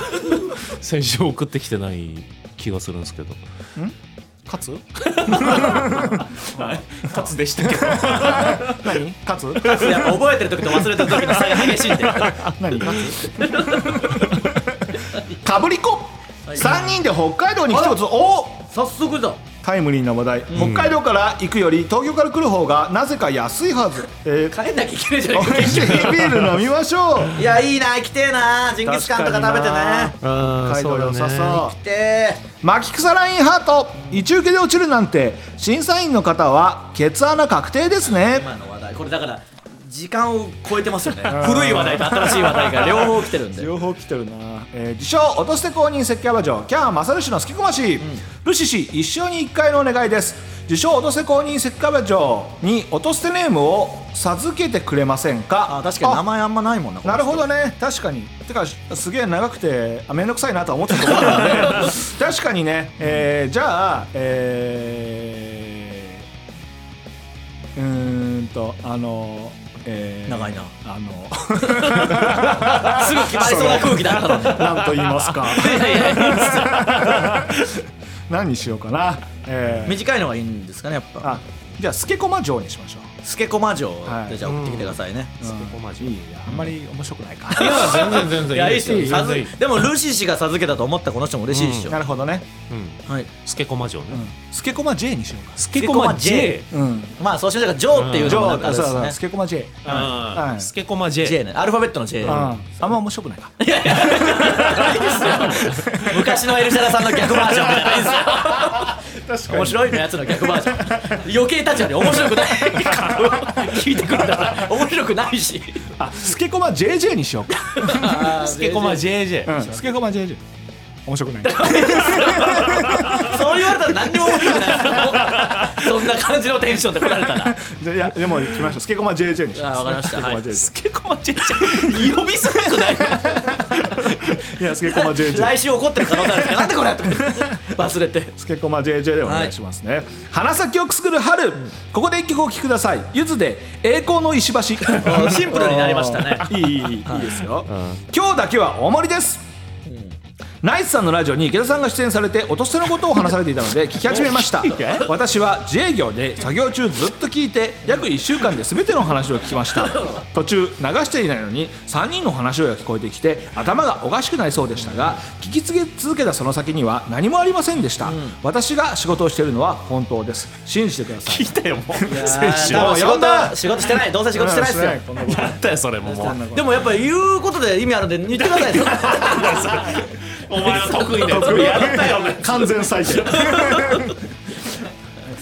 <laughs> 先週送ってきてない気がするんですけど。勝つ？勝つでしたけど。<laughs> 何？勝つ？やっぱ覚えてる時と忘れてる時の差が激しいんで。何？勝つ。<laughs> かぶりこ3人で北海道に来てお！早速だタイムリーな話題、北海道から行くより東京から来る方がなぜか安いはず、えー、帰んなきゃいけないじゃない。か美味しいビール飲みましょう。<laughs> いやいいな来てえな。ジンギスカンとか食べてね。うん北海道良さそう来てえ。巻き草ラインハート。一受けで落ちるなんて審査員の方はケツ穴確定ですね。今の話題。これだから時間を超えてますよね。古い話題と新しい話題が両方来てるんで。両方来てるな、えー自称落として公認石キャバ嬢キャーマサル氏の好きこまし、ルシ氏一生に一回のお願いです。自称落とせ公認石キャバ嬢に落としてネームを授けてくれませんか？あ確かに名前あんまないもんななるほどね。確かに。てかすげえ長くてあ面倒くさいなとは思ってたと思ったので確かにね、えーじゃあえー、うーんとあのえー長いな。あのすぐ決まりそうな空気だったのに何と言いますか <laughs> 何にしようかな、えー。短いのがいいんですかねやっぱ。あじゃあスケコマ城にしましょうスケコマ城はい。でじゃあ送ってきてくださいね。スケコマジいあんまり面白くないか。いや全然全然いやいいですよ。でもルシ氏が授けたと思ったこの人も嬉しいでしょ。なるほどね、うん。はい。スケコマ城ね。うん、スケコマ J にしようか。スケコマ J うん。まあそうしましょうかジョーっていうのもなんかあーそうそうれですね。スケコマ J スケコマ J J ね。アルファベットの J うん。あんま面白くないか。いやいや。ないですよ昔のエルシャラさんの逆バージョンみたいな。ないですよ面白いのやつの逆バージョン。余計立ちより面白くない <laughs> 聞いてくるんだから面白くないし。あスケコマ JJ にしようか、スケコマ JJ うん、スケコマ JJ 面白くない。そう言われたら何にも面白くないですよ。そんな感じのテンションで来られたら。じゃあいやでも来ましたスケコマ JJ にします。あわかりました。スケコマはい JJ 呼びづらくないいいや、すけこま JJ。来週怒ってる可能性あるなんでこれ忘れて。すけこま JJ でお願いしますね。はい、花咲をくすぐる春、ここで一曲お聴きください。ゆずで栄光の石橋。<laughs> シンプルになりましたね。<laughs> いい、いい、いいですよ。今日だけは大盛りです。ナイツさんのラジオに池田さんが出演されて落としのことを話されていたので聞き始めました。<laughs> 私は自営業で作業中ずっと聞いて約1週間で全ての話を聞きました。<laughs> 途中流していないのに3人の話が聞こえてきて頭がおかしくなりそうでしたが聞き続けたその先には何もありませんでした、私が仕事をしているのは本当です。信じてください。聞いたよもう。先週。仕事仕事してない。どうせ仕事してないですよ。<laughs> やったよそれももう。でもやっぱり言うことで意味あるんで言ってくださいよお前の得意なやつやったよ。ね完全再現。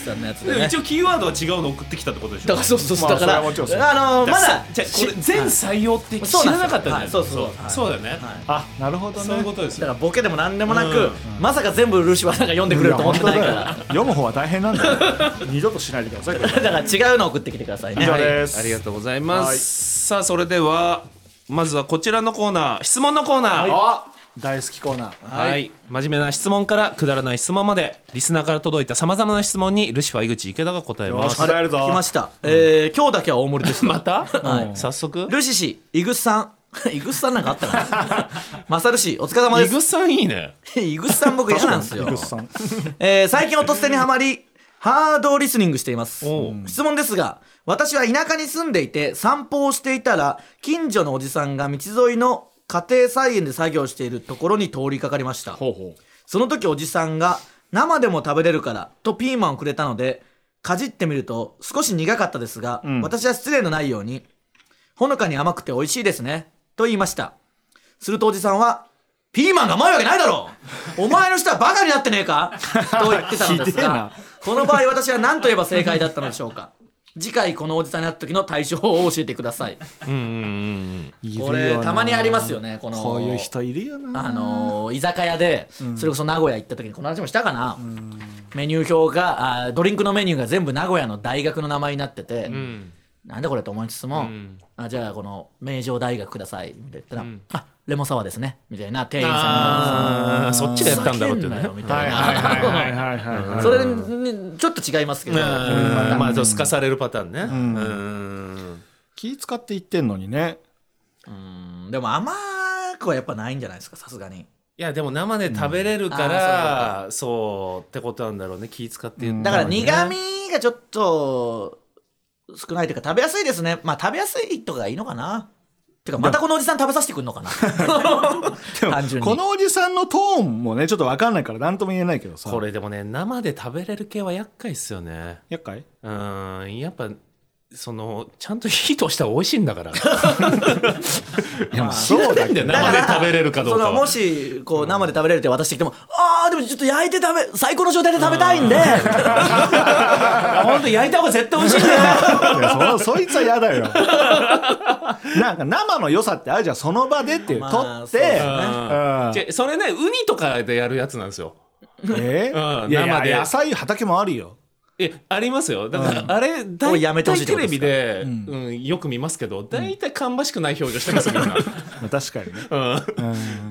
さんのやつでもでね一応キーワードは違うの送ってきたってことでしょ？だからそうそうそうまあだからそれはもちろんそう。あのまだじゃあこれ全採用って知そうなんですよ。らなかったんだよはいそうそうそう。そう。だよね。あなるほどね。そういうことですよ。だからボケでもなんでもなく、うん。まさか全部ルシファーさんが読んでくれると思ってないから。読む方は大変なんだよ。二度としないでください。<laughs> だから違うの送ってきてくださいね。以上はい。ですありがとうございます、さあそれではまずはこちらのコーナー質問のコーナー。あ大好きコーナー。はい、真面目な質問からくだらない質問までリスナーから届いたさまざまな質問にルシファー井口池田が答えます。よし。答えるぞ。来ました、えー今日だけは大盛りですまた、はい。早速。ルシ氏イグスさん。イグスさんなんかあったかな？マサル氏お疲れ様です。イグさんいいね。イグスさん僕嫌なんですよ。イグスさん。<laughs> えー最近音捨てにはまりハードリスニングしています。おう。質問ですが私は田舎に住んでいて散歩をしていたら近所のおじさんが道沿いの家庭菜園で作業しているところに通りかかりました。ほうほう。その時おじさんが生でも食べれるからとピーマンをくれたのでかじってみると少し苦かったですが、ん。私は失礼のないようにほのかに甘くて美味しいですねと言いました。するとおじさんはピーマンが甘いわけないだろ！お前の人はバカになってねえか？と言ってたのですひでえな。がこの場合私は何と言えば正解だったのでしょうか？次回このおじさんに会った時の対処法を教えてください。うんうんうんこれたまにありますよねこのこういう人いるよな。あのー居酒屋で、それこそ名古屋行った時にこの話もしたかな、メニュー表があードリンクのメニューが全部名古屋の大学の名前になってて、うん。なんでこれと思いつつも、んあじゃあこの名城大学ください。みたいな。言ったら、ん。あレモンサワーですね。みたいな。店員さんあーそっちでやったんだろうってね。みたいな、はいはいはいはいはいそれにちょっと違いますけど、うんまあすかされるパターンねうん気使って言ってんのにねうんでも甘くはやっぱないんじゃないですかさすがにいやでも生で食べれるから、そうってことなんだろうね気使って言っただから苦味がちょっと少ないというか食べやすいですね。まあ食べやすいとかがいいのかな。てかまたこのおじさん食べさせてくんのかな。<laughs> 単純に。このおじさんのトーンもねちょっと分かんないから何とも言えないけどさ。これでもね生で食べれる系は厄介っすよね。厄介？うんやっぱそのちゃんと火通したら美味しいんだから。<laughs> いやまあ知らないんだよ生で食べれるかどうかは。そのもしこう生で食べれるって渡してきても、ああでもちょっと焼いて食べ最高の状態で食べたいんで。<laughs> 本当焼いた方が絶対美味しいんだよ。いやそそいつは嫌だよ。<laughs> なんか生の良さってあるじゃんその場でっていう、まあ取って。そね。それねウニとかでやるやつなんですよ。え？うん。い生で。や野菜畑もあるよえありますよ。だから、あれこ大れやめてほしい体ってことテレですか？ビで、うん。よく見ますけど大体芳しくない表情してますみんな、<laughs> まあ確かにね、<laughs> うん、うん。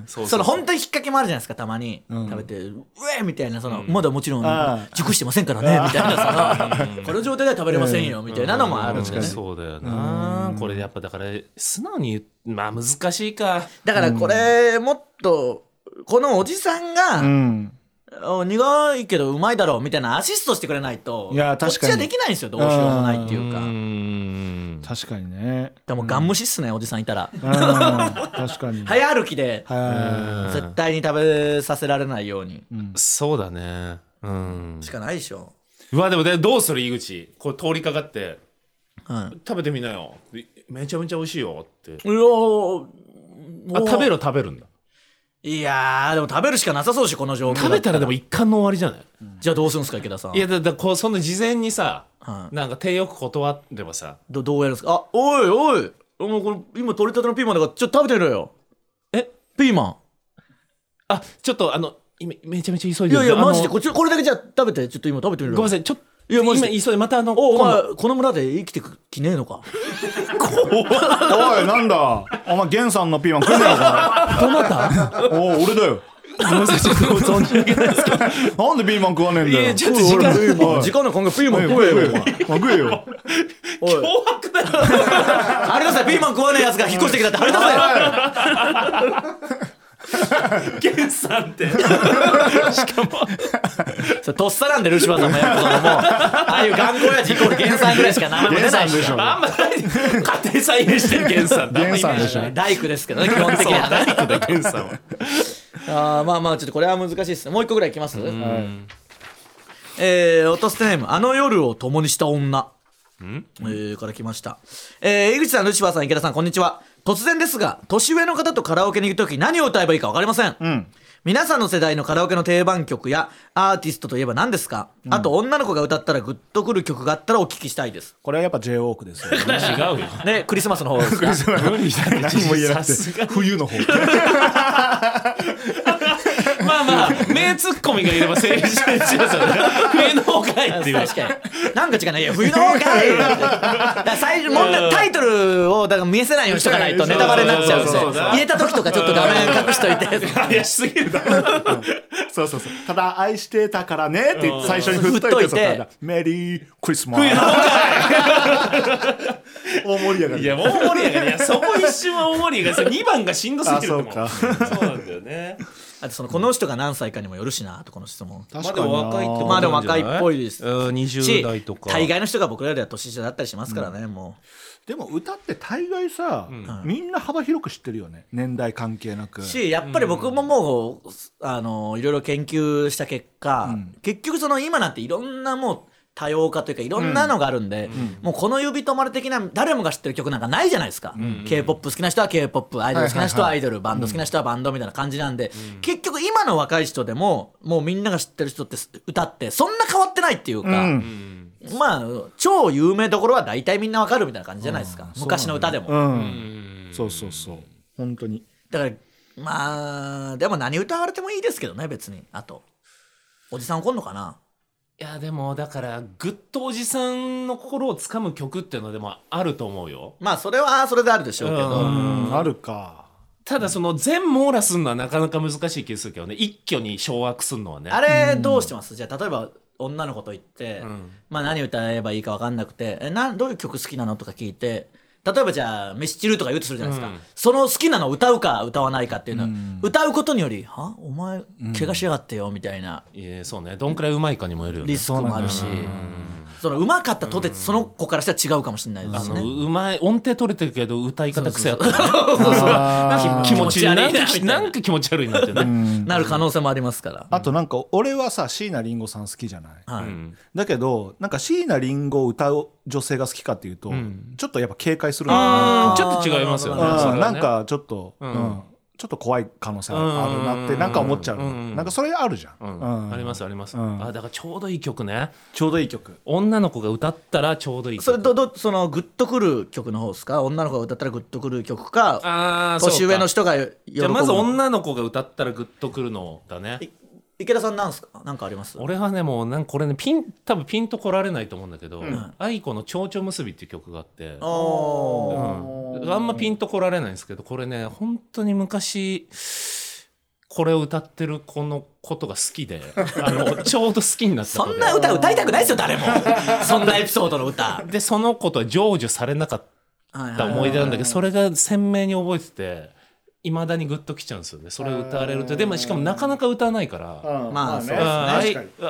そうその本当に引っ掛けもあるじゃないですかたまに、ん。食べてうえーみたいなその、まだもちろんあー。熟してませんからねみたいなさ <laughs> この状態では食べれませんよみたいなのもあるんでね、そうだよな。これやっぱだから素直に言うまあ難しいか。だからこれもっとこのおじさんが、うん。あ苦いけどうまいだろうみたいなアシストしてくれないといや確かに。こっちはできないんですよどうしようもないっていうか。ん。確かにね。でもガン無視っすねおじさんいたら。うん。確かに。<laughs> 早歩きでは絶対に食べさせられないように。そうだね。うん。しかないでしょ、うわでもでどうする井口？これ通りかかって。うん、食べてみなよ。めちゃめちゃ美味しいよって。いやーあ食べる食べるんだいやーでも食べるしかなさそうしこの状況だ食べたらでも一貫の終わりじゃない？じゃあどうするんですか池田さん。いやだだこうその事前にさ、はいなんか手よく断ればさ。どどうやるんですか？あおいおい。もうこれ今取りたてのピーマンだからちょっと食べてみろよ。え？ピーマあちょっとあの今めちゃめちゃ急いンいやいやマジでこっちこれだけじゃあ食べてちょっと今食べてみろよ。ごめんなさいちょっといやマジで。今急いでまたあのお前この村で生きてく気ねえのか？おいなんだ？お前ゲンさんのピーマン食えねえのか？どなたおお俺だよ。ごめんなさい。ちょっと存じ上げないですけど。なんでピーマン食わねえんだよ。いやちょっと時間時間のピーマン食えよ食えよ脅迫だよ。<laughs> ピーマン食わねえやつが引っ越してきたって。張り出 <laughs> せ源さんって。<laughs> それとっさなんでルシファーさんもやっぱそのもうああいう頑固親父イコール原産ぐらいしか名前も出ないし。源さんでしょあんまない家庭菜園してる源さんってあんまイメージ源さんでしょ。ない大工ですけどね基本的には。<laughs> ね大工だ源さんは。あーまあまあちょっとこれは難しいです。ねもう一個ぐらいいきます？えー、落とすネーム。あの夜を共にした女。えー、から来ました、えー、井口さんルシファーさん池田さんこんにちは突然ですが年上の方とカラオケに行く時何を歌えばいいか分かりません、ん。皆さんの世代のカラオケの定番曲やアーティストといえば何ですか、あと女の子が歌ったらグッとくる曲があったらお聞きしたいです。これはやっぱ J ウォークですよ、ね、違 <laughs> 違うよ。ねクリスマスの方ですか？無理だって何も言えなくて。冬の方 <laughs> まあまあ名ツッコミがいれば成立しますよね冬の方かいっていう確かになんか違うないや冬の方かいだ最初問題タイトルをだから見せないようにしとかないとネタバレになっちゃうんで入れた時とかちょっと画面隠しといて怪しすぎるだろそうそうそうただ愛してたからねって最初に振っといてといてメリークリスマス冬の会大盛り上がりいや大盛り上がりいやそこ一瞬は大盛り上がり2番がしんどすぎるってもあそうかそうなんだよねあとそのこの人が何歳かにもよるしなとこの質問。まあでも若いってまあでもなんじゃない？若いっぽいです。うん20し代とか。大概の人が僕らよりは年下だったりしますからね、もでも歌って大概さ、みんな幅広く知ってるよね年代関係なく。うしやっぱり僕ももうあのいろいろ研究した結果、結局その今なんていろんなもう多様化というかいろんなのがあるんで、もうこの指止まれ的な誰もが知ってる曲なんかないじゃないですか、k p o p 好きな人は k p o p アイドル好きな人はアイドル、バンド好きな人はバンドみたいな感じなんで、結局今の若い人でももうみんなが知ってる人って歌ってそんな変わってないっていうか、まあ超有名どころは大体みんなわかるみたいな感じじゃないですか、昔の歌でも。うん。そうそうそう。本当に。だからまあでも何歌われてもいいですけどね別に。あとおじさん怒んのかないやでもだからぐっとおじさんの心をつかむ曲っていうのでもあると思うよ。まあそれはそれであるでしょうけど、うん。あるか。ただその全網羅するのはなかなか難しい気がするけどね。一挙に掌握するのはね。あれどうしてます？じゃあ例えば女の子と言って、ん。まあ何歌えばいいか分かんなくてえなどういう曲好きなの？とか聞いて例えばじゃあ「ミスチル」とか言うとするじゃないですか、うん。その好きなのを歌うか歌わないかっていうのは、歌うことにより「は？お前怪我しやがってよ」みたいな。いやそうね。どんくらいうまいかにもよるよね。リスクもあるしそのうまかったとてその子からしたら違うかもしれないですね。うまい音程取れてるけど歌い方癖やったらね。<laughs> 気持ち悪いなんか気持ち悪いなみたいな。なんか気持ち悪いなってねなる可能性もありますから。あとなんか俺はさ椎名林檎さん好きじゃない、だけどなんか椎名林檎を歌う女性が好きかっていうと、ん。ちょっとやっぱ警戒するちょっと違いますよね。なんかちょっと、ちょっと怖い可能性あるなってなんか思っちゃうなんかそれあるじゃん、うん。うん。ありますあります、うん。あだからちょうどいい曲ね。ちょうどいい曲。女の子が歌ったらちょうどいい曲。それどどそのグッとくる曲の方ですか？女の子が歌ったらグッとくる曲かあー年上の人が喜ぶ。じゃあまず女の子が歌ったらグッとくるのだね。い池田さんなんすか？なんかあります？俺はねもうなんかこれねピン多分ピンと来られないと思うんだけど「愛子の蝶々結び」っていう曲があって。おー。うん、あんまピンと来られないんですけどこれね本当に昔これを歌ってる子のことが好きで <laughs> あのちょうど好きになったそんな歌歌いたくないですよ誰も。<laughs> そんなエピソードの歌。でその子とは成就されなかった思い出なんだけどそれが鮮明に覚えてていまだにグッときちゃうんですよね。それを歌われると。でもしかもなかなか歌わないから。まあそうです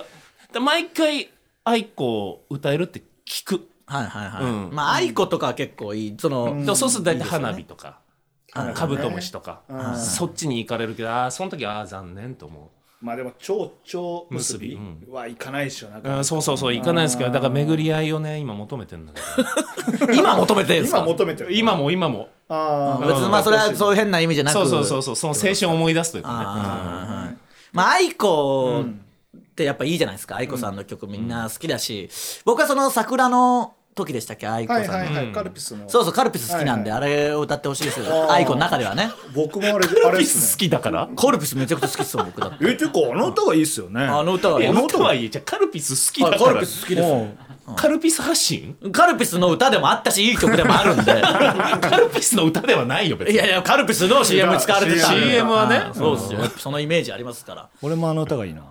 ね。毎回愛子を歌えるって聞く、はいはいはい、うん。まあ愛子とかは結構いい。その、そうすると大体花火とか、はいカブトムシとか、そっちに行かれるけどああその時ああ残念と思まあでも蝶々結び結はいかないっしょなう、うん、そうそうそう行かないですけどだから巡り合いをね今求めてるんだけど。<laughs> 今求めてるんですか？今求めてる今も今も。あー。別にまあそれはそういう変な意味じゃなく。そうそうそうそうその青春を思い出すというかね。あーまあ愛子ってやっぱいいじゃないですか。愛子さんの曲みんな好きだし、僕はその桜の時でしたっけ？愛子さんの、はいはい。はい、カルピスの。そうそうカルピス好きなんで、あれを歌ってほしいですよ。愛子の中ではね。僕もあれあれっすね。ピス好きだから？カルピスめちゃくちゃ好きっすよ僕だって。えていうかあの歌がいいっすよね。あの歌はいい。やあの歌はいいじゃあカルピス好きだあカからルピス好きですカルピス発信？カルピスの歌でもあったしいい曲でもあるんで。<laughs> カルピスの歌ではないよ別に。いやいやカルピスの CM に使われてた CM はね。いそうですよ。そのイメージありますから。う俺もあの歌がいいな。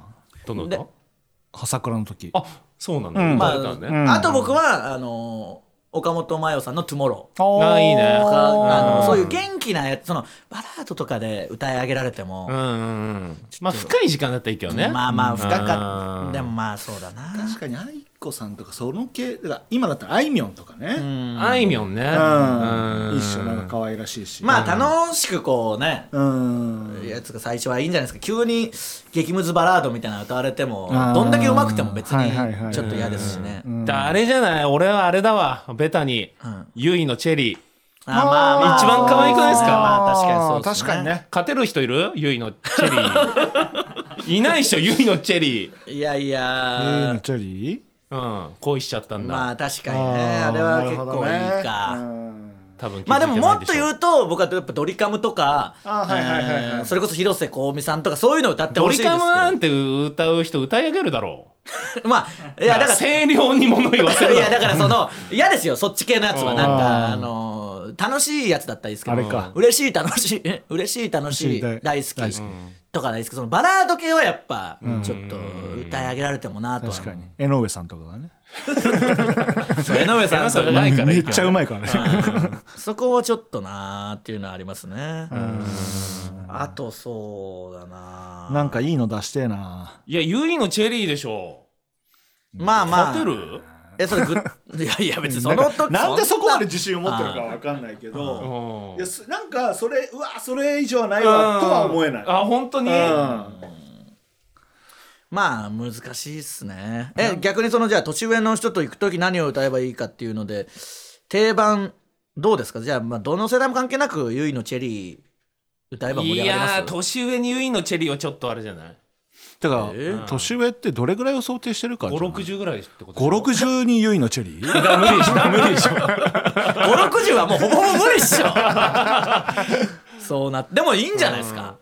どの歌？朝倉の時。あそうなんだ、うん。歌われたのね、うん。あと僕はあの岡本真代さんの「トゥモロ。ー」あいいね。とかあうん。のそういう元気なやつそのバラードとかで歌い上げられても、うんうんうん。まあ深い時間だったらいいけどね。まあまあ深かうんった。でもまあそうだな。確かに愛子さんとかその系だから今だったらあいみょんとかね。あいみょんね。うん。う一緒なんか可愛らしいし。まあ楽しくこうねうん。やつが最初はいいんじゃないですか。急に激ムズバラードみたいなの歌われてもどんだけ上手くても別はいはいはいにちょっと嫌ですしね。だあれじゃない。俺はあれだわ。ベタに。ん。ゆいのチェリー。あーまあまあ。一番可愛くないですか？まあ確かにそうです確かにね。勝てる人いる？ゆいのチェリー。<laughs> いないっしょゆいのチェリー。いやいえー。やのチェリー？うん恋しちゃったんだ、まあ確かにね。あれは結構いいか。多分まあでももっとう言うと僕はやっぱドリカムとかあはいはいはいはい。えーそれこそ広瀬香美さんとかそういうの歌ってドリほしいですけど。カムなんて歌う人歌い上げるだろ <laughs> まあいやだから声量に物言わせるいやだからその <laughs> 嫌ですよそっち系のやつは。なんかうんあの楽しいやつだったらいいですけど。あれか。嬉しい楽しいえ嬉しい楽しい大大好き大好きとか大好きそのバラード系はやっぱちょっと歌い上げられてもなとは。確かに。江上さんとかがね。<laughs> そう江上さんそとかうまいからめっいいけどちゃうまいからね。そこはちょっとなーっていうのはありますね。あとそうだななんかいいの出してえないやゆいのチェリーでしょ。まあまあ。勝てるえそれぐ <laughs> いやいや別にその時なんでそこまでん自信を持ってるかわかんないけどうん。いやすなんかそれうわそれ以上はないわとは思えない。あ本当に？うん。まあ難しいっすね。え逆にそのじゃあ年上の人と行く時何を歌えばいいかっていうので定番どうですか？じゃあまあどの世代も関係なくゆいのチェリー歌えば盛りい上がります？やー年上にゆいのチェリーはちょっとあれじゃない？だから、え年上ってどれぐらいを想定してるか560ぐらいってこと560にゆいのチェリ。ーだ無理でしょ <laughs> 無理でしょ。560はもうほぼほぼ無理っしょ。そうなでもいいんじゃないですか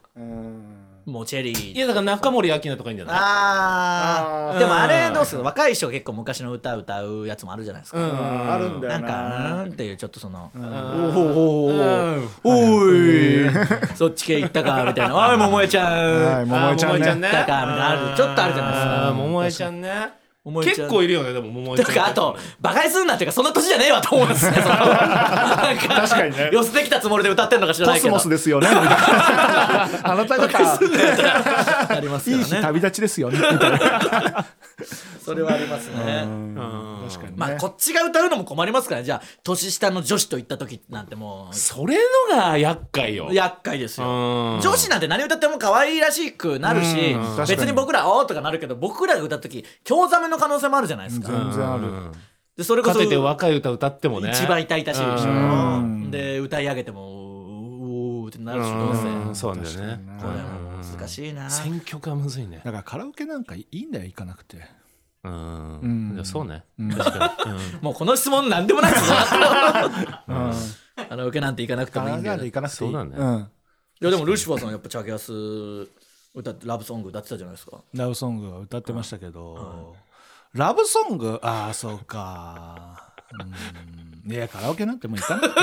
もうチェリー。いやだから中森明菜とかいいんじゃない？あー。でもあれどうする？若い人が結構昔の歌歌うやつもあるじゃないですか、あるんだな。んよなかうんっていうちょっとその、うん。おいそっち系行ったかみたいな「おい桃江ちゃん」はい桃江ちゃんね行ったかみたいなあるちょっとあるじゃないですか桃江ちゃんね桃江ちゃん結構いるよねでも桃江ちゃん。とかあとバカにすんなっていうかそんな年じゃねえわと思うんですねそのなんか確かにね。寄せてきたつもりで歌ってんのか知らないけスモスですよねみたいな。<laughs> あなた方ありますよいい日ね旅立ちですよねみたいな。それはありますね。うん。確かにね。まあこっちが歌うのも困りますからね。じゃあ年下の女子と行った時なんてもそれのが厄介よ。う厄介ですよ。うん。女子なんて何歌っても可愛らしくなるしうん。確かに。別に僕ら「おー」とかなるけど僕らが歌った時興ざめの可能性もあるじゃないですか。全然ある。うんでそれこそかといって若い歌歌ってもね。一番痛々しいでしうんょ。で歌い上げてもうーってなるしどうせ。うんそうなんだよね。これも難しいな。選曲がむずいね。だからカラオケなんかいいんだよ行かなくて。うん。うん。じゃあそうね。うん。確かに。うん。もうこの質問なんでもないですよ。うん。あの受けなんて行かなくてもいいんだよ。行かなくていいそうだねんやでもルシファーさんやっぱチャゲアス歌ってラブソング歌ってたじゃないですか。ラブソングは歌ってましたけど、ラブソング？ああそうか。うん。いやカラオケなんてもう行かなくて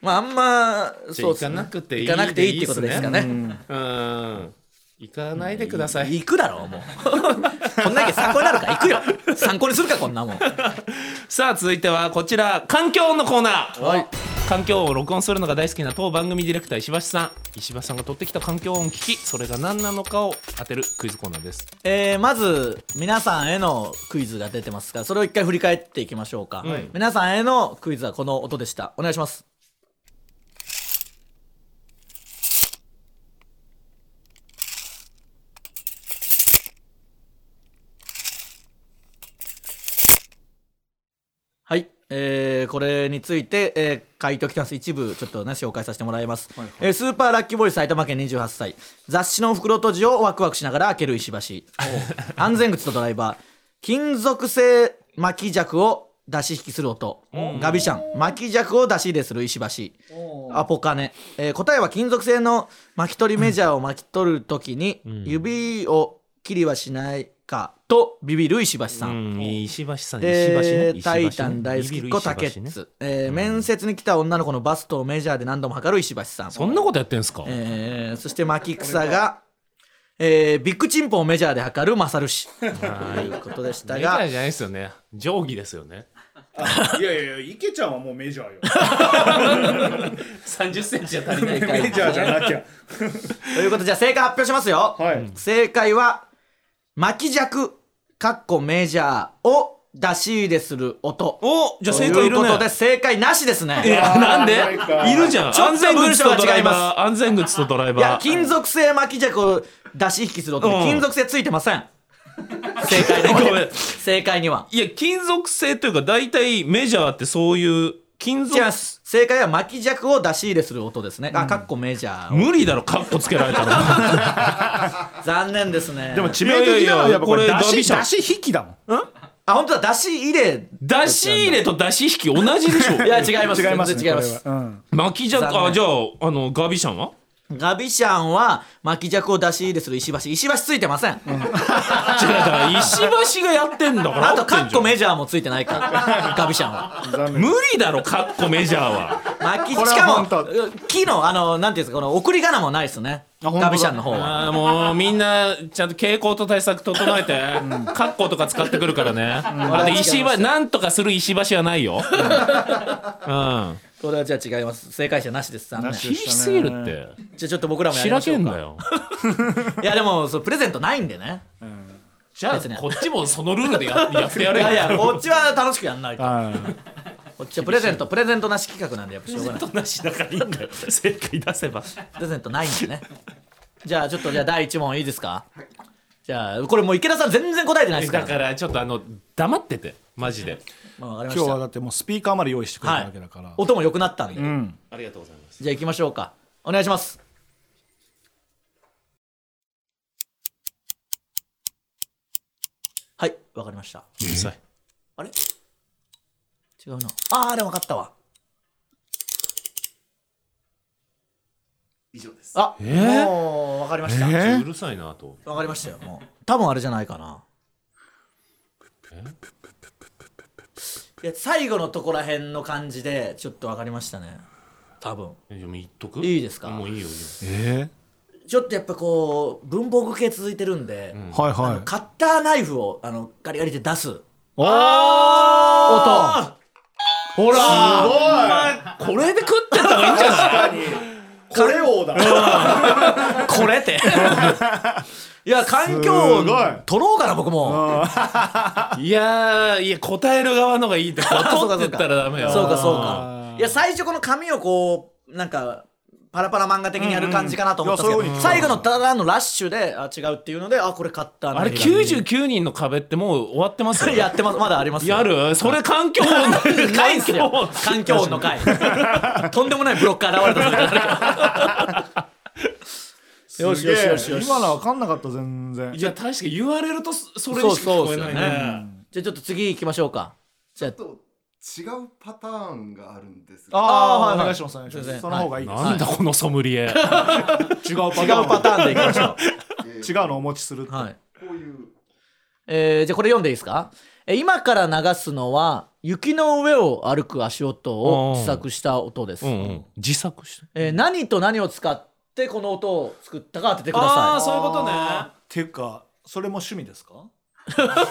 まああんまじゃあ行かそうっすね。なくていい行かなくていいってことですかね。うん行かないでください。行くだろうもう。<laughs> こんだけ参考になるから行くよ。参考にするかこんなもん。<laughs> さあ続いてはこちら。環境音のコーナー、はい。環境音を録音するのが大好きな当番組ディレクター石橋さん。石橋さんが取ってきた環境音を聞き。それが何なのかを当てるクイズコーナーです。えーまず皆さんへのクイズが出てますからそれを一回振り返っていきましょうか、はい皆さんへのクイズはこの音でした。お願いしますはい、えーこれについて、えー回答来てます。一部ちょっとね紹介させてもらいます、えースーパーラッキーボーイ埼玉県28歳。雑誌の袋閉じをワクワクしながら開ける石橋。安全靴とドライバー。金属製巻き尺を出し引きする音。ガビシャン。巻き尺を出し入れする石橋。アポカネ、えー答えは金属製の巻き取りメジャーを巻き取るときに指を切りはしないか。とビビる石橋さん、うん石橋さん石橋ね。で、タイタン大好きっ子竹ね。津、えー面接に来た女の子のバストをメジャーで何度も測る石橋さん、そんなことやってんすか、えーそして牧草が、えービッグチンポをメジャーで測るマサル氏ということでしたが。メジャーじゃないですよね。定規ですよね。いやいやいや池ちゃんはもうメジャーよ。30センチじゃ足りないから。メジャーじゃなきゃ。ということでじゃあ正解発表しますよ、はい。正解は巻き尺かっこメジャーを出し入れする音。おじゃあと正解いるね。いうことで正解なしですね。いやなんで？ないるじゃん。安全靴とドライバー。安全靴とドライいやバー金属製巻き尺を出し引きする音でうん。金属製ついてません。<laughs> 正解正解には。いや金属製というか大体メジャーってそういう金属。正解は巻き尺を出し入れする音ですね、あかっこメジャーを。無理だろカッコつけられたら。<laughs> 残念ですね。でも致命的なのはやっぱこれ出しし引きだもん。あ本当だ。出し入れ。出し入れと出し引き同じでしょ。<laughs> いや違います。<laughs> 違いますね違います。うん。巻き尺あじゃああのガビシャンは？ガビシャンは巻き尺を出し入れする石橋。石橋ついてません、<laughs> 違うだから石橋がやってんだから。あとカッコメメジャーもついてないから。<laughs> ガビシャンは。無理だろカッコメジャーは。巻きしかも木のあのなんていうんですかこの送り仮名もないですね。ガビシャンの方は。もうみんなちゃんと傾向と対策整えて、カッコとか使ってくるからね、あれ石橋なんとかする石橋はないよ、うんこれはじゃあ違います。正解者なしです。残念。なし厳しすぎるって。じゃあちょっと僕らもやりましょうんかけだよ。<laughs> いやでもそうプレゼントないんでね。じゃあ別にこっちもそのルールでや <laughs> やってやれよ。いやいやこっちは楽しくやんないと。はい。こっちはプレゼントプレゼントなし企画なんでやっぱしょうがない。なしだからいいんだよ。正解出せば。プレゼントないんでね。じゃあちょっとじゃあ第1問いいですか？じゃあこれもう池田さん全然答えてないですからだからちょっとあの黙っててマジで。まあ、わかりました。今日はだってもうスピーカーまで用意してくれたわけだから。音も良くなったんで、うん。ありがとうございます。じゃあ行きましょうか。お願いします。はいわかりました。うるさいあれ？違うな。あーでも分かったわ。以上です。あ、えー？もう分かりました、えうるさいなと。分かりましたよもう。多分あれじゃないかないや最後のとこらへんの感じでちょっと分かりましたね。多分。えでも言っとく？いいですか？もういいよいいよ。え？ちょっとやっぱこう文房具系続いてるんで、ーはいはい。カッターナイフをあのガリガリで出す。おー！あ音ほら！これで食ってった方がいいんじゃない？これ？王だ。これって <laughs> いや環境音すごい取ろうかな僕も。<laughs> いやーいや答える側のがいいってこ <laughs> うそうか。取ってったらダメよ。そうかそうあかー。いや最初この紙をこうなんかパラパラ漫画的にやる感じかなと思ったんですけど、最後のただのラッシュであ違うっていうのであこれ買ったあれ99人の壁ってもう終わってますよやってます。まだありますよ。やる？それ環境音 <laughs> ないんすよ。環境。音の回。とんでもないブロック現れたよしよしよしよし。今のは分かんなかった全然。いや確かに言われるとそそれそうにしか聞こえないそうですよねねじゃあちょっと次行きましょうか。じゃあ。ちょっと違うパターンがあるんですあが。あはいお願い。しますお願い。します全然。その方がいい。ですなんだこのソムリエ。<laughs> 違うパタ違うーンパターンでいきましょえー。違うのお持ちするって。うはい。こういう。えーじゃあこれ読んでいいですか？えー今から流すのは雪の上を歩く足音を自作した音です、うんうん。自作して。えー何と何を使ってこの音を作ったか当ててくだああさそういうことね。っていうかそれも趣味ですか？い <laughs> だか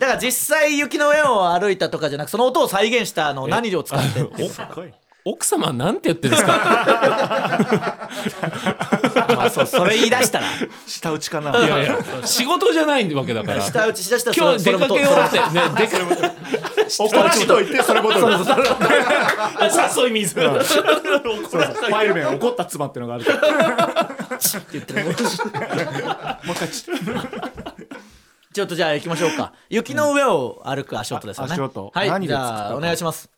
ら実際雪の上を歩いたとかじゃなくその音を再現したのを何を使ってって。<laughs> いうすごい。奥様なんて言ってるんですか？<laughs> まあそうそれ言い出したら。舌打ちかな。いやいや仕事じゃないわけだから。下打ちしだしたら今日出かけ終わってそれもね出か怒らしといて <laughs> それごとに誘い水。そうそう。ファイル名怒った妻っていうのがあるから。言ってる。<laughs> もう一回ちちょっとじゃあ行きましょうか。雪の上を歩く足音ですよね。あ足音。はい。何で作ったかじゃあお願いします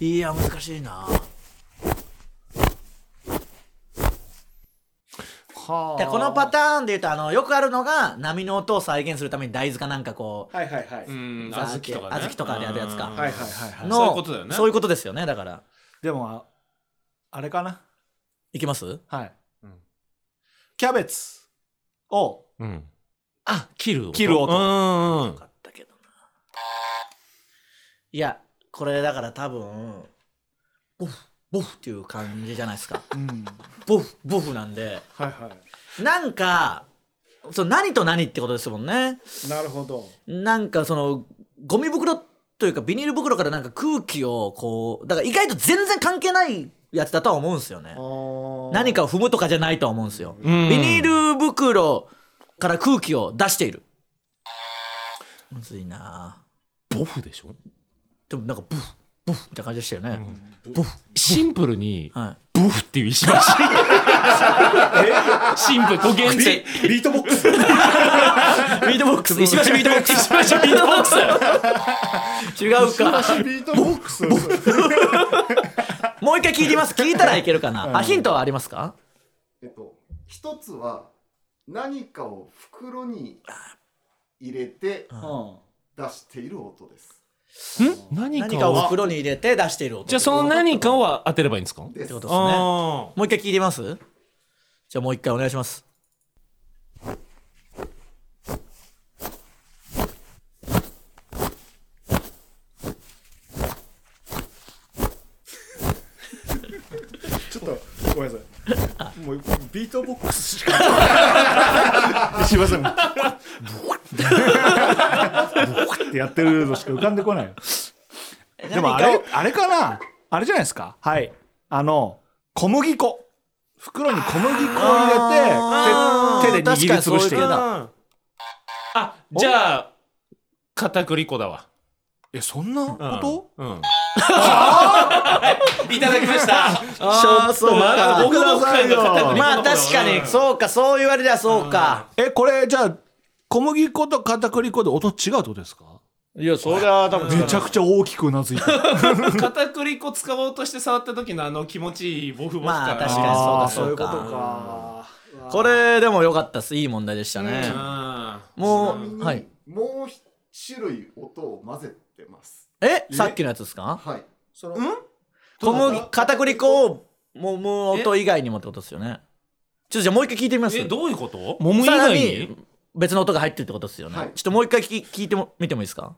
いや難しいな。はでこのパターンで言うとあのよくあるのが波の音を再現するために大豆かなんかこうはいはいはい、うん小豆とかね。小豆とかでやるやつか。うん。はいはいはいはい。のそういうことだよね。そういうことですよねだから。でもああれかな？いきます？はい、うん。キャベツをうん。あ切る音。切る音。うんうんだけどな。いやこれだから多分ボフボフっていう感じじゃないですか。うん。ボフボフなんで。はいはい。なんかそう何と何ってことですもんね。なるほど。なんかそのゴミ袋というかビニール袋からなんか空気をこうだから意外と全然関係ないやつだとは思うんですよね。何かを踏むとかじゃないとは思うんですよ。ビん。ニール袋から空気を出している。むずいなボフでしょ？でもなんかブフブフって感じでしたよね、シンプルにはい。ボフっていう石橋シンプルと現地ビートボックス？ビートボックス。石橋ビートボックス。石橋ビートボックス。違うか。ビートボックス。もう一回聞いてみます。聞いたらいけるかな。あヒントはありますか？えっと一つは何かを袋に入れて出している音ですん何何かを袋に入れて出している音。じゃあその何かを当てればいいんですか？ってことですね。あもう一回聞いてみます？じゃあもう一回お願いします。<laughs> ちょっとごめんなさいもうビートボックスしか。<laughs> すいません。もうってやってるのしか浮かんでこないでもあれあれかな？あれじゃないですか？はい。あの小麦粉。袋に小麦粉を入れて手手で握りつぶして。いああじゃあ片栗粉だわ。えそんなこと、うん <laughs> いただきました。あーそうまだか僕の深いの片栗粉のまあ確かに。そうかそう言われりゃそうか。えこれじゃあ小麦粉と片栗粉で音違うってことですか？いやそれは多分めちゃくちゃ大きくうなずいて <laughs> 片栗粉使おうとして触った時のあの気持ちいいボフボフ感。まあ確かにそうかあーそうか。か。これでも良かったっす。いい問題でしたね。あもうはい。もう一種類音を混ぜてますえ？さっきのやつですか？はい。その小麦片栗粉をもむ音以外にもってことですよね。ちょっとじゃあもう一回聞いてみます。えどういうこと？揉む以さら外に？に別の音が入ってるってことですよね、はい。ちょっともう一回聞き聞いても見てもいいですか？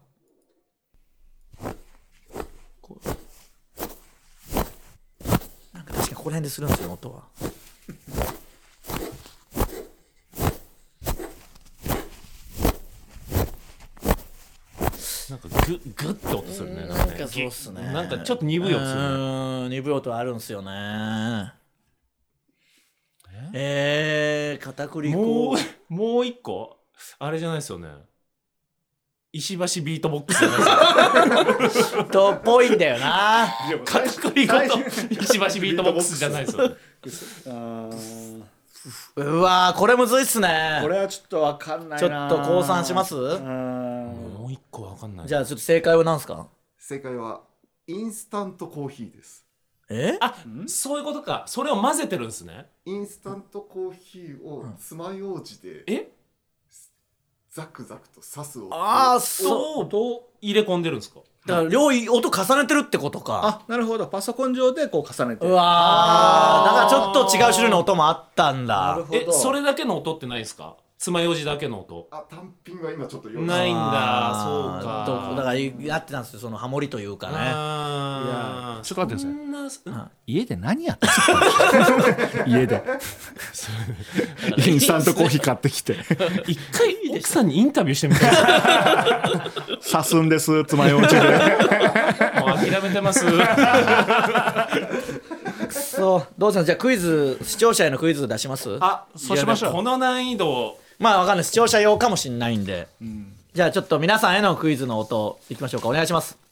なんか確かにここら辺でするんですよ音はなんかグッグッて音するね。なんかね。そうっすね。なんかちょっと鈍い音するね。うーん。鈍い音あるんすよね。え？ー、片栗粉。もうもう一個？あれじゃないですよね。石橋ビートボックスじゃないですよ <laughs> とっぽいんだよな。片栗粉と石橋ビートボックスじゃないですようわーこれむずいっすね。これはちょっとわかんないちょっと降参します？うう一個わかんない。じゃあちょっと正解は何すか？正解はインスタントコーヒーです。え？あそういうことか。それを混ぜてるんですね。インスタントコーヒーを爪楊枝でえ？ザクザクと刺す音。ああそう。そう入れ込んでるんですか？だから両位音重ねてるってことか。あなるほど。パソコン上でこう重ねてうわー。だからちょっと違う種類の音もあったんだ。なるほど。えそれだけの音ってないですか？爪楊枝だけの音。あ単品は今ちょっとないんだ。そうか。どだからやってたんですよそのハモリというかね。あー。ちょっと待ってください。そんなす家で何やってんですか？<laughs> 家で。<laughs> インスタントコーヒー買ってきて。<laughs> 一回奥さんにインタビューしてみたい。ですんです爪楊枝で。もう諦めてます。そう。どうします？じゃあクイズ視聴者へのクイズ出します？あそうしましょう。この難易度まあわかんない視聴者用かもしんないんで、じゃあちょっと皆さんへのクイズの音いきましょうか。お願いします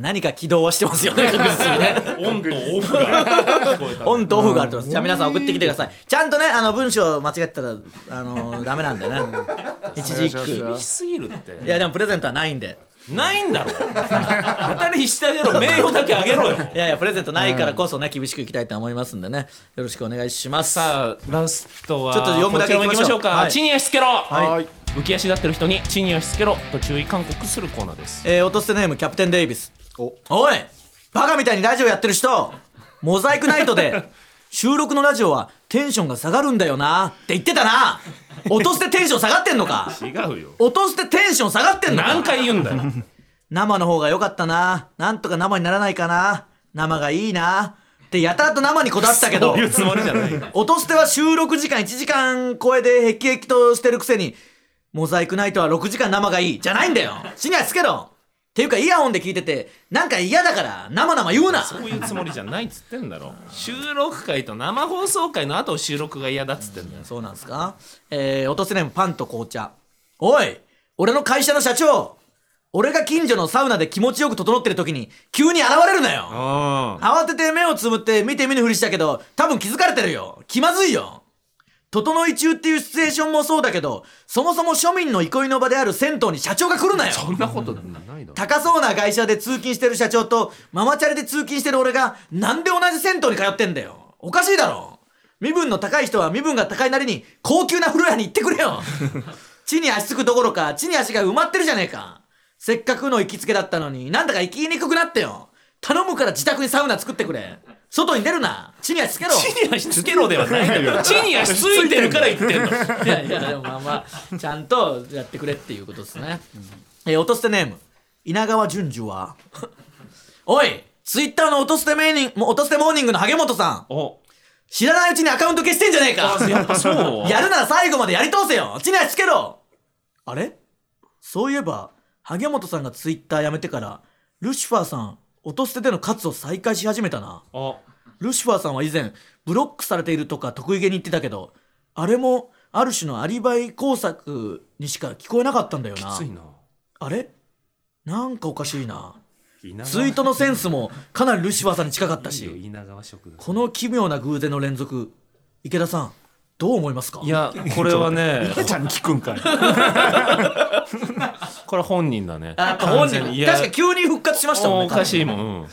何か起動はしてますよね <laughs> 確実にね。オンとオフがオンとオフがあると思います。じゃあ皆さん送ってきてください。ちゃんとねあの文章間違ってたらあのダメなんでね。<laughs> 一字一句厳しすぎるって。いやでもプレゼントはないんで。ないんだろ <laughs> 当たりしてあげろ。名誉だけあげろよ。いやいやプレゼントないからこそね厳しくいきたいと思いますんでね。よろしくお願いします。さあラストはちょっと読むだけこちらも行きましょうか、はい。地に足つけろ、はい。浮き足立ってる人に地に足つけろと注意勧告するコーナーです。えー、落としてネームキャプテンデイビスお。おいバカみたいにラジオやってる人モザイクナイトで収録のラジオはテンションが下がるんだよなって言ってたな。落としてテンション下がってんのか。違うよ。落としてテンション下がってんのか。何回言うんだよ。生の方が良かったな。なんとか生にならないかな。生がいいな。ってやたらと生にこだわったけどそういうつもりじゃない。音捨ては収録時間1時間超えでヘキヘキとしてるくせにモザイクナイトは6時間生がいい。じゃないんだよ。シニアつけろっていうかイヤホンで聞いててなんか嫌だから生々言うな。そういうつもりじゃないっつってんだろ。収録会と生放送会の後収録が嫌だっつってんだよ。そうなんですか？えー、落とせネームパンと紅茶。おい俺の会社の社長俺が近所のサウナで気持ちよく整ってる時に急に現れるなよ。あ慌てて目をつぶって見て見ぬふりしたけど多分気づかれてるよ。気まずいよ整い中っていうシチュエーションもそうだけどそもそも庶民の憩いの場である銭湯に社長が来るなよ。そんなことないだろ高そうな会社で通勤してる社長とママチャリで通勤してる俺がなんで同じ銭湯に通ってんだよ。おかしいだろ。身分の高い人は身分が高いなりに高級な風呂屋に行ってくれよ。<laughs> 地に足つくどころか地に足が埋まってるじゃねえか。せっかくの行きつけだったのになんだか行きにくくなってよ。頼むから自宅にサウナ作ってくれ外に出るな。地に足つけろ。地に足つけろではないんだよ。<laughs> 地に足ついてるから言ってんの。<laughs> いやいやでもまあまあちゃんとやってくれっていうことですね、えー、落と捨てネーム。稲川淳二は？<laughs> おいツイッターの落と捨てメーニンもう落と捨てモーニングの萩本さん。お。知らないうちにアカウント消してんじゃねえか。やっぱそう。やるなら最後までやり通せよ。地に足つけろ。あれ？そういえば萩本さんがツイッターやめてからルシファーさん落と捨てでの活を再開し始めたな。あ。ルシファーさんは以前ブロックされているとか得意げに言ってたけどあれもある種のアリバイ工作にしか聞こえなかったんだよな。ついな。あれ？なんかおかしいな。ツイートのセンスもかなりルシファーさんに近かったいいよしこの奇妙な偶然の連続。池田さんどう思いますか？いやこれはね。池ちゃんに聞くんかいこれ本人だね。本人。確か急に復活しましたもんね。おかしいもん、うん、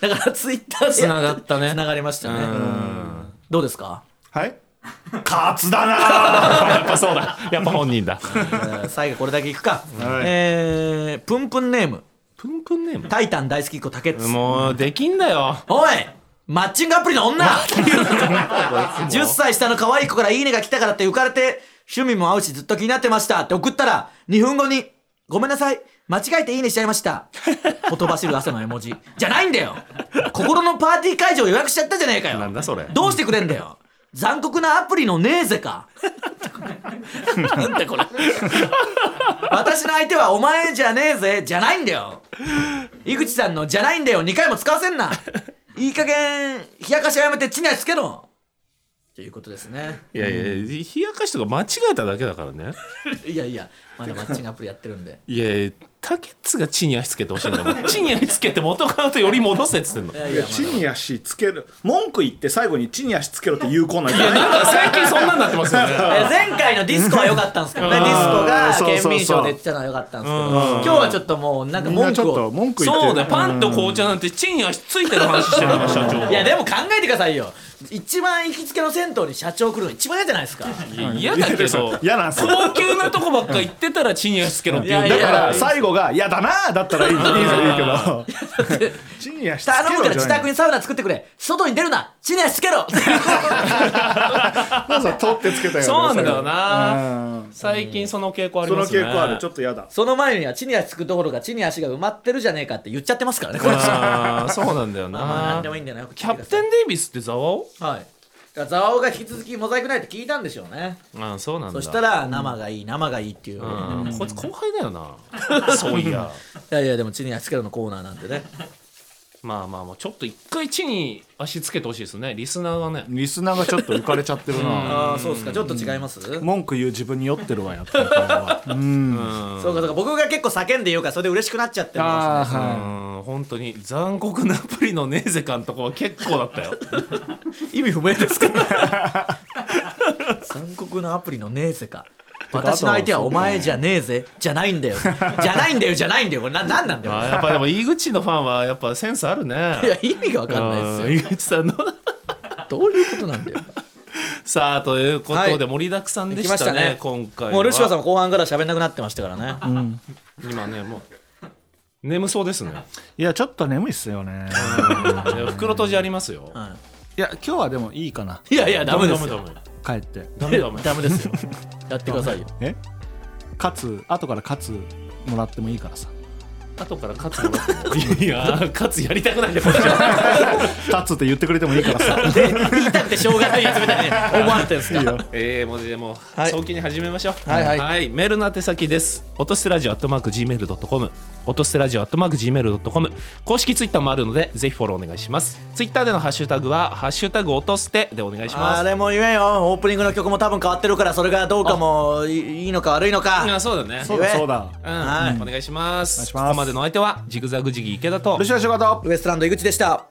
だからツイッターでつながったね。つながりましたね。うん。どうですか？はい。カツだな。<laughs> やっぱそうだ。やっぱ本人だ。えー最後これだけいくか、はい。えー、プンプンネーム。プンプンネーム？タイタン大好きっ子竹内。もうできんだよ。おいマッチングアプリの女。10歳下の可愛い子からいいねが来たからって浮かれて趣味も合うしずっと気になってました。って送ったら2分後にごめんなさい。間違えていいねしちゃいました。ほとばしる汗の絵文字。じゃないんだよ。心のパーティー会場予約しちゃったじゃねえかよ。なんだそれ。どうしてくれんだよ。残酷なアプリのネーゼか。なんだこれ。私の相手はお前じゃねえぜ。じゃないんだよ。井口さんのじゃないんだよ。2回も使わせんないい加減冷やかしはやめて地に足つけろ。ということですね。いやいや冷やかしとか間違えただけだからね。<laughs> いやいやまだマッチングアプリやってるんで。いやいやタケッツが地に足つけてほしいんだもん。<laughs> 地に足つけて元カノとより戻せっつってんの。いやいいや地に足つける。文句言って最後に地に足つけろって言うコーナーじゃないなんか最近そんなんなってますよね。<laughs> え前回のディスコは良かったんですけどね。ディスコが県民賞で言ってたのは良かったんですけど。今日はちょっともうなんか文句を。と文句言ってそうだよ。パンと紅茶なんて地に足ついてる話してるから社長。いやでも考えてくださいよ一番行きつけの銭湯に社長来るの一番嫌じゃないですか。いや嫌だけど嫌なんすよ。高級なとこばっか行ってたら地に足つけろって言うんだかいやいやだから最後が「嫌だな」だったらいいいいぞいいけど。地に足つけろ頼むから自宅にサウナ作ってくれ。外に出るな。地に足つけろ。<laughs> まずは取ってつけたよねそうなんだようなん。最近その傾向ありそのますね。傾向ある。ちょっと嫌だ。その前には地に足つくところが地に足が埋まってるじゃねえかって言っちゃってますからねそうなんだよまあまあな何でもいいんだよなキャプテン・デイビスってザワオはい。だからザワオが引き続きモザイクないって聞いたんでしょうね。ああそうなんだ。そしたら生がいい生がいいっていう。うんこいつ後輩だよな。<laughs> そういや。いやいやでも地に足つけろのコーナーなんでねまあまあまあちょっと一回地に足つけてほしいですね。リスナーがね。リスナーがちょっと浮かれちゃってるな。<laughs> ああそうですか。ちょっと違います？文句言う自分に酔ってるわやったは。<laughs> うん。そうかそうか僕が結構叫んで言うからそれで嬉しくなっちゃってるかもしれないですねうん本当に残酷なアプリのネーゼ感とかは結構だったよ。<laughs> 意味不明ですか残酷なアプリのネーゼか <laughs> 私の相手はお前じゃねえぜ。じゃないんだよ。<laughs> じゃないんだよじゃないんだよ。これななんなんだよ。あやっぱでも井口のファンはやっぱセンスあるね。いや意味が分かんないうんですよ。井口さんの。どういうことなんだよ。<laughs> さあということはい。で盛りだくさんで来したね,、ましたね。今回は。もうルシファーさんも後半から喋んなくなってましたからね。今ねもう眠そうですね。いやちょっと眠いっすよね。袋閉じありますよ、いや今日はでもいいかな。いやいやダメですよ。ダメダメ帰って。ダメダメ <laughs> ダメですよ。<laughs> やってくださいよ。え？勝つ後から勝つもらってもいいからさ。後から勝つもらってもい <laughs> や。勝つやりたくないんでこっちは。勝つって言ってくれてもいいからさ。で言いたくてしょうがないやつみたいに思われてるんですか。えー、もうでもうはい。早期に始めましょう。はいはい。メールの宛先です。音捨てラジオアットマーク Gmail.com 音捨てラジオアットマーク Gmail.com 公式ツイッターもあるのでぜひフォローお願いします。ツイッターでのハッシュタグは「ハッシュタグ音捨て」でお願いします。あれも言えよ。オープニングの曲も多分変わってるからそれがどうかもいいいのか悪いのか。あそうだね。そうだそうだ。うん、はい。お願いします。ここまでのお相手はジグザグジギー池田とルシファー仕事ウエストランド井口でした